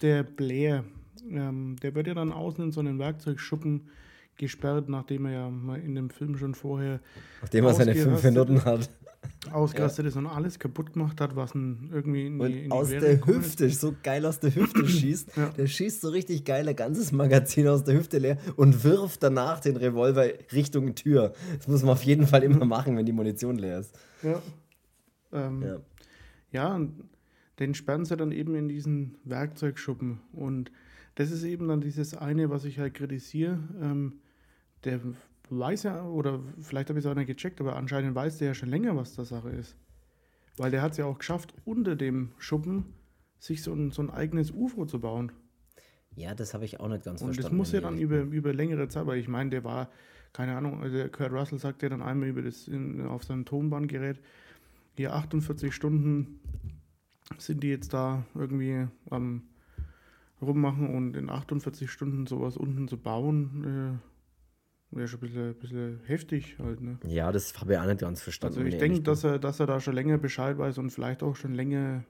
Speaker 2: der Blair, ähm, der wird ja dann außen in so einen Werkzeugschuppen gesperrt, nachdem er ja mal in dem Film schon vorher.
Speaker 1: Nachdem er seine fünf Minuten hat.
Speaker 2: Ausgerastet ja. ist und alles kaputt gemacht hat, was ihn irgendwie in
Speaker 1: die, in die aus Währung der Hüfte, ist. so geil aus der Hüfte schießt. ja. Der schießt so richtig geil ein ganzes Magazin aus der Hüfte leer und wirft danach den Revolver Richtung Tür. Das muss man auf jeden Fall immer machen, wenn die Munition leer ist.
Speaker 2: Ja. Ähm, ja. ja, und den sperren sie dann eben in diesen Werkzeugschuppen und das ist eben dann dieses eine, was ich halt kritisiere. Ähm, der weiß ja, oder vielleicht habe ich es auch nicht gecheckt, aber anscheinend weiß der ja schon länger, was da Sache ist. Weil der hat es ja auch geschafft, unter dem Schuppen sich so ein, so ein eigenes UFO zu bauen.
Speaker 1: Ja, das habe ich auch nicht ganz
Speaker 2: und
Speaker 1: verstanden.
Speaker 2: Und das muss ja dann über, über längere Zeit, weil ich meine, der war, keine Ahnung, also Kurt Russell sagt ja dann einmal über das in, auf seinem Tonbandgerät, hier 48 Stunden sind die jetzt da irgendwie am rummachen und in 48 Stunden sowas unten zu bauen, äh, wäre schon ein bisschen, bisschen heftig halt. Ne?
Speaker 1: Ja, das habe ich auch nicht ganz verstanden.
Speaker 2: Also ich denke, dass er, dass er da schon länger Bescheid weiß und vielleicht auch schon länger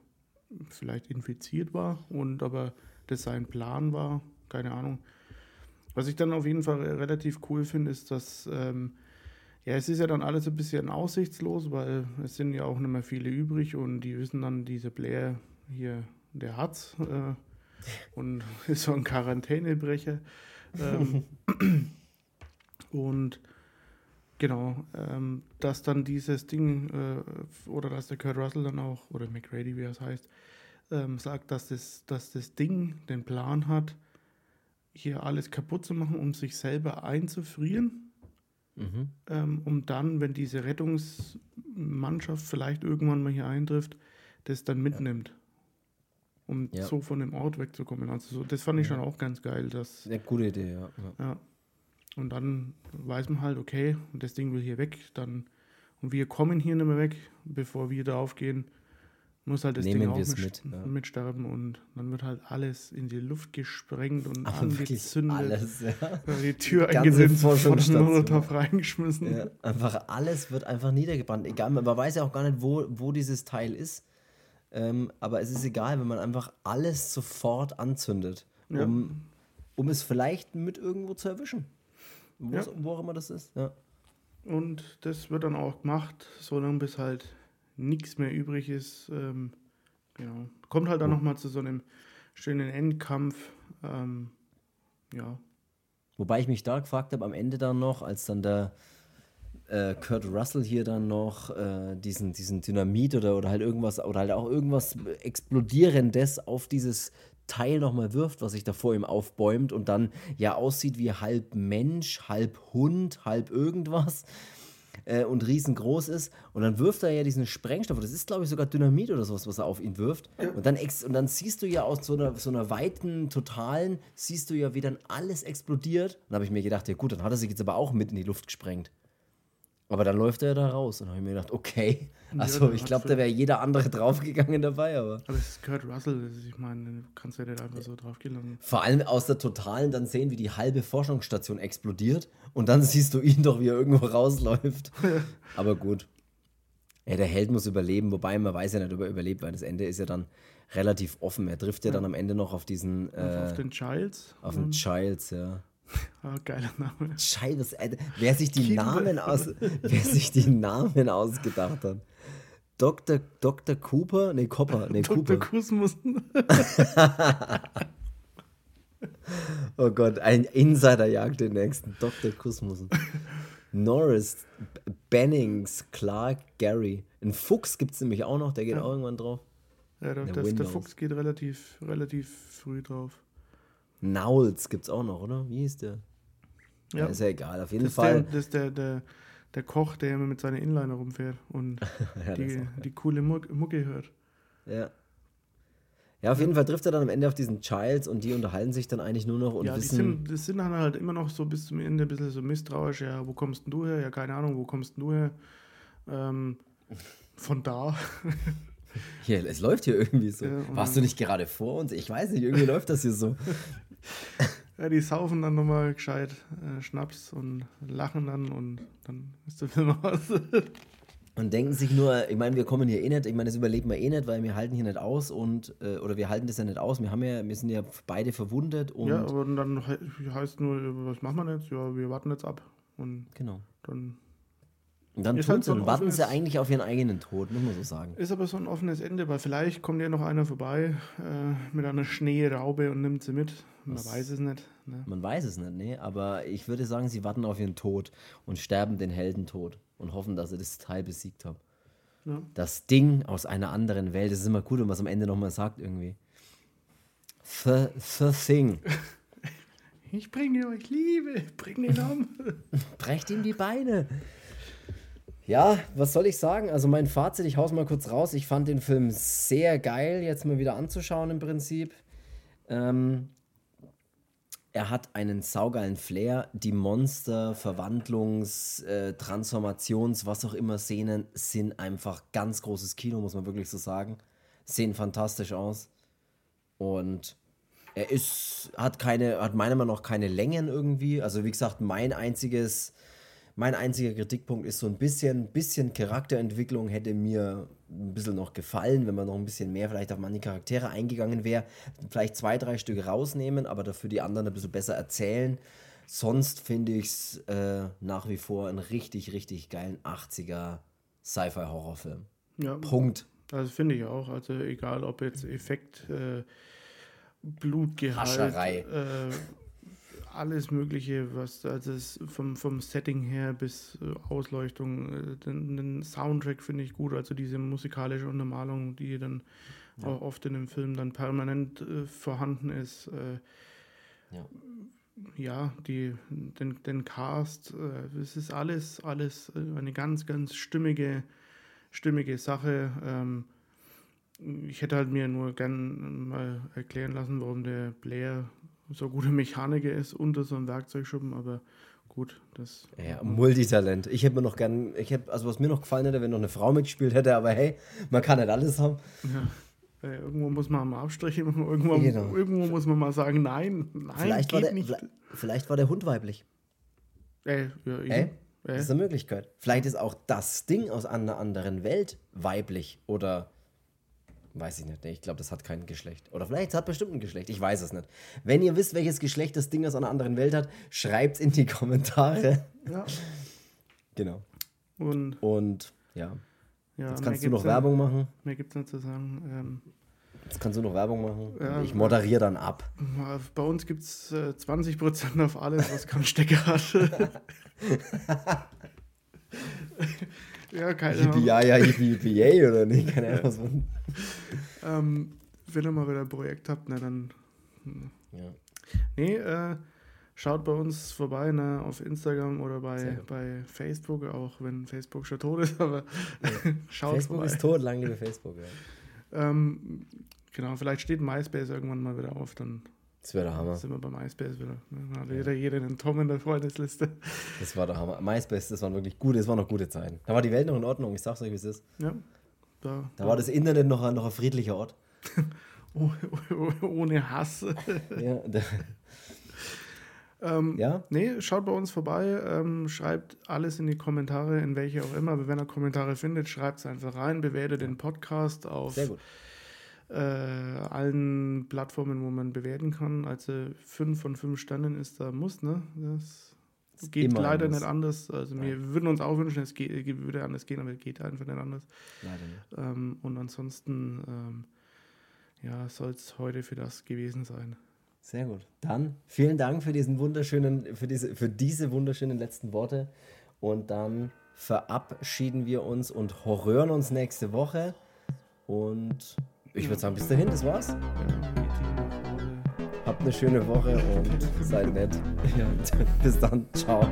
Speaker 2: vielleicht infiziert war und aber das sein Plan war, keine Ahnung. Was ich dann auf jeden Fall relativ cool finde, ist, dass ähm, ja, es ist ja dann alles ein bisschen aussichtslos, weil es sind ja auch nicht mehr viele übrig und die wissen dann, diese Blair hier, der hat's. Äh, und ist so ein Quarantänebrecher. ähm, und genau, ähm, dass dann dieses Ding, äh, oder dass der Kurt Russell dann auch, oder McRady, wie er es heißt, ähm, sagt, dass das, dass das Ding den Plan hat, hier alles kaputt zu machen, um sich selber einzufrieren. Mhm. Ähm, um dann, wenn diese Rettungsmannschaft vielleicht irgendwann mal hier eintrifft, das dann mitnimmt. Um ja. so von dem Ort wegzukommen. Also so, das fand ich schon auch ganz geil. Dass,
Speaker 1: Eine gute Idee, ja.
Speaker 2: ja. Und dann weiß man halt, okay, das Ding will hier weg, dann und wir kommen hier nicht mehr weg, bevor wir da aufgehen, muss halt das Nehmen Ding auch mit, mit, ja. mitsterben und dann wird halt alles in die Luft gesprengt und Aber angezündet. Alles, ja. Die Tür eingesetzt, von
Speaker 1: Molotow reingeschmissen. Ja, einfach alles wird einfach niedergebrannt. Egal, man weiß ja auch gar nicht, wo, wo dieses Teil ist. Ähm, aber es ist egal, wenn man einfach alles sofort anzündet, um, um es vielleicht mit irgendwo zu erwischen. Wo, wo auch immer das ist. Ja.
Speaker 2: Und das wird dann auch gemacht, solange bis halt nichts mehr übrig ist. Ähm, genau. Kommt halt dann nochmal zu so einem schönen Endkampf. Ähm, ja.
Speaker 1: Wobei ich mich da gefragt habe, am Ende dann noch, als dann der äh, Kurt Russell hier dann noch äh, diesen, diesen Dynamit oder, oder halt irgendwas oder halt auch irgendwas Explodierendes auf dieses Teil nochmal wirft, was sich da vor ihm aufbäumt und dann ja aussieht wie halb Mensch, halb Hund, halb irgendwas äh, und riesengroß ist. Und dann wirft er ja diesen Sprengstoff, das ist glaube ich sogar Dynamit oder sowas, was er auf ihn wirft. Und dann, und dann siehst du ja aus so einer, so einer weiten, totalen, siehst du ja, wie dann alles explodiert. dann habe ich mir gedacht, ja gut, dann hat er sich jetzt aber auch mit in die Luft gesprengt. Aber dann läuft er da raus. Und habe ich mir gedacht, okay. Also ich glaube, da wäre jeder andere draufgegangen dabei, aber.
Speaker 2: Aber es ist Kurt Russell, ich meine, du kannst ja nicht einfach so draufgehen lassen.
Speaker 1: Vor allem aus der Totalen dann sehen, wie die halbe Forschungsstation explodiert und dann siehst du ihn doch, wie er irgendwo rausläuft. aber gut. Ja, der Held muss überleben, wobei man weiß ja nicht, ob er überlebt, weil das Ende ist ja dann relativ offen. Er trifft ja, ja. dann am Ende noch auf diesen.
Speaker 2: Äh, auf den Childs.
Speaker 1: Auf den Childs, ja.
Speaker 2: Oh, geiler Name.
Speaker 1: Scheiße, wer sich die Namen aus, wer sich die Namen ausgedacht hat. Dr. Dr. Cooper? Nee, Copper. Nee, Dr. Cooper. Kusmussen. oh Gott, ein Insider jagt den nächsten. Dr. Kusmussen. Norris, Bennings, Clark, Gary. Ein Fuchs gibt es nämlich auch noch, der geht ja. auch irgendwann drauf.
Speaker 2: Ja, der, der, der Fuchs geht relativ, relativ früh drauf.
Speaker 1: Nauls gibt es auch noch, oder? Wie hieß der? Ja. ja ist ja egal, auf jeden
Speaker 2: das
Speaker 1: Fall.
Speaker 2: Der, das ist der, der, der Koch, der immer mit seiner Inliner rumfährt und ja, die, die coole Mucke hört.
Speaker 1: Ja. Ja, auf jeden Fall trifft er dann am Ende auf diesen Childs und die unterhalten sich dann eigentlich nur noch und
Speaker 2: ja, wissen. Die sind, das sind dann halt immer noch so bis zum Ende ein bisschen so misstrauisch. Ja, wo kommst denn du her? Ja, keine Ahnung, wo kommst denn du her? Ähm, von da.
Speaker 1: Hier, es läuft hier irgendwie so. Ja, Warst du nicht gerade vor uns? Ich weiß nicht, irgendwie läuft das hier so.
Speaker 2: Ja, die saufen dann nochmal gescheit äh, Schnaps und lachen dann und dann ist der Film aus.
Speaker 1: und denken sich nur, ich meine, wir kommen hier eh nicht, ich meine, das überleben wir eh nicht, weil wir halten hier nicht aus und, äh, oder wir halten das ja nicht aus, wir haben ja, wir sind ja beide verwundet und.
Speaker 2: Ja, aber dann heißt nur, was machen wir jetzt? Ja, wir warten jetzt ab. Und
Speaker 1: genau.
Speaker 2: Dann
Speaker 1: und dann halt und warten sie eigentlich auf ihren eigenen Tod, muss man so sagen.
Speaker 2: Ist aber so ein offenes Ende, weil vielleicht kommt ja noch einer vorbei äh, mit einer Schneeraube und nimmt sie mit. Man das, weiß es nicht. Ne?
Speaker 1: Man weiß es nicht, nee. Aber ich würde sagen, sie warten auf ihren Tod und sterben den Heldentod und hoffen, dass sie das Teil besiegt haben. Ja. Das Ding aus einer anderen Welt, das ist immer gut, wenn man es am Ende nochmal sagt irgendwie. The, the Thing.
Speaker 2: Ich bringe euch Liebe, bring den um.
Speaker 1: Brecht ihm die Beine. Ja, was soll ich sagen? Also mein Fazit, ich hau's mal kurz raus. Ich fand den Film sehr geil, jetzt mal wieder anzuschauen im Prinzip. Ähm, er hat einen saugeilen Flair. Die Monster, Verwandlungs-, äh, Transformations-, was auch immer Szenen sind einfach ganz großes Kino, muss man wirklich so sagen. Sehen fantastisch aus. Und er ist, hat keine, hat meiner Meinung nach keine Längen irgendwie. Also wie gesagt, mein einziges mein einziger Kritikpunkt ist so ein bisschen, bisschen Charakterentwicklung hätte mir ein bisschen noch gefallen, wenn man noch ein bisschen mehr vielleicht auf manche Charaktere eingegangen wäre. Vielleicht zwei, drei Stücke rausnehmen, aber dafür die anderen ein bisschen besser erzählen. Sonst finde ich es äh, nach wie vor einen richtig, richtig geilen 80er Sci-Fi-Horrorfilm.
Speaker 2: Ja, Punkt. Das finde ich auch. Also egal, ob jetzt Effekt, äh, Blutgehalt, Hascherei. Äh, alles Mögliche, was also vom, vom Setting her bis äh, Ausleuchtung, äh, den, den, Soundtrack finde ich gut, also diese musikalische Untermalung, die dann ja. auch oft in dem Film dann permanent äh, vorhanden ist. Äh, ja. ja, die, den, den Cast, äh, es ist alles, alles äh, eine ganz, ganz stimmige, stimmige Sache. Ähm, ich hätte halt mir nur gern mal erklären lassen, warum der Blair so guter Mechaniker ist unter so einem Werkzeugschuppen, aber gut, das.
Speaker 1: Ja, Multitalent. Ich hätte mir noch gern, ich hätte, also was mir noch gefallen hätte, wenn noch eine Frau mitgespielt hätte, aber hey, man kann nicht alles haben.
Speaker 2: Ja. Äh, irgendwo muss man mal Abstriche machen, irgendwo, genau. irgendwo muss man mal sagen, nein, nein,
Speaker 1: vielleicht geht war der, nicht. Vielleicht war der Hund weiblich.
Speaker 2: Äh, ja,
Speaker 1: äh? Das ist eine Möglichkeit. Vielleicht ist auch das Ding aus einer anderen Welt weiblich oder weiß ich nicht. Ich glaube, das hat kein Geschlecht. Oder vielleicht hat es bestimmt ein Geschlecht. Ich weiß es nicht. Wenn ihr wisst, welches Geschlecht das Ding aus einer anderen Welt hat, schreibt es in die Kommentare. Ja. Genau. Und, Und ja. ja. Jetzt kannst du noch Werbung machen.
Speaker 2: Mehr gibt es nicht zu sagen. Ähm,
Speaker 1: Jetzt kannst du noch Werbung machen. Ja, ich moderiere dann ab.
Speaker 2: Bei uns gibt es äh, 20% auf alles, was keinen Stecker hat. ja, keine Ahnung.
Speaker 1: Ja, ja, yippie, oder nicht? Keine Ahnung, was
Speaker 2: man. ähm, wenn ihr mal wieder ein Projekt habt, na dann. Ja. Nee, äh, schaut bei uns vorbei, ne, auf Instagram oder bei, bei Facebook, auch wenn Facebook schon tot ist, aber
Speaker 1: ja. schaut Facebook vorbei. ist tot, lange lebe Facebook,
Speaker 2: ja. Ähm, genau, vielleicht steht MySpace irgendwann mal wieder auf, dann
Speaker 1: das wäre der Hammer.
Speaker 2: Sind wir bei MySpace wieder. Dann hat jeder, jeder einen Tom in der Freundesliste.
Speaker 1: Das war der Hammer. MySpace, das waren wirklich gute, das waren noch gute Zeiten. Da war die Welt noch in Ordnung, ich sag's euch, wie es ist. Ja. Da, da, da war das Internet noch, ein, noch ein friedlicher Ort.
Speaker 2: oh, oh, ohne Hass. ja, ähm, ja? Nee, schaut bei uns vorbei, ähm, schreibt alles in die Kommentare, in welche auch immer. Aber wenn ihr Kommentare findet, schreibt es einfach rein, bewertet den Podcast auf. Sehr gut äh, allen Plattformen, wo man bewerten kann. Also 5 von 5 Sternen ist da Muss, ne? Das es geht leider anders. nicht anders. Also Nein. wir würden uns auch wünschen, es geht, würde anders gehen, aber es geht einfach nicht anders. Leider nicht. Ähm, und ansonsten ähm, ja, soll es heute für das gewesen sein.
Speaker 1: Sehr gut. Dann vielen Dank für diesen wunderschönen, für diese, für diese wunderschönen letzten Worte. Und dann verabschieden wir uns und hören uns nächste Woche. Und ich würde sagen, bis dahin, das war's. Habt eine schöne Woche und seid nett. bis dann. Ciao.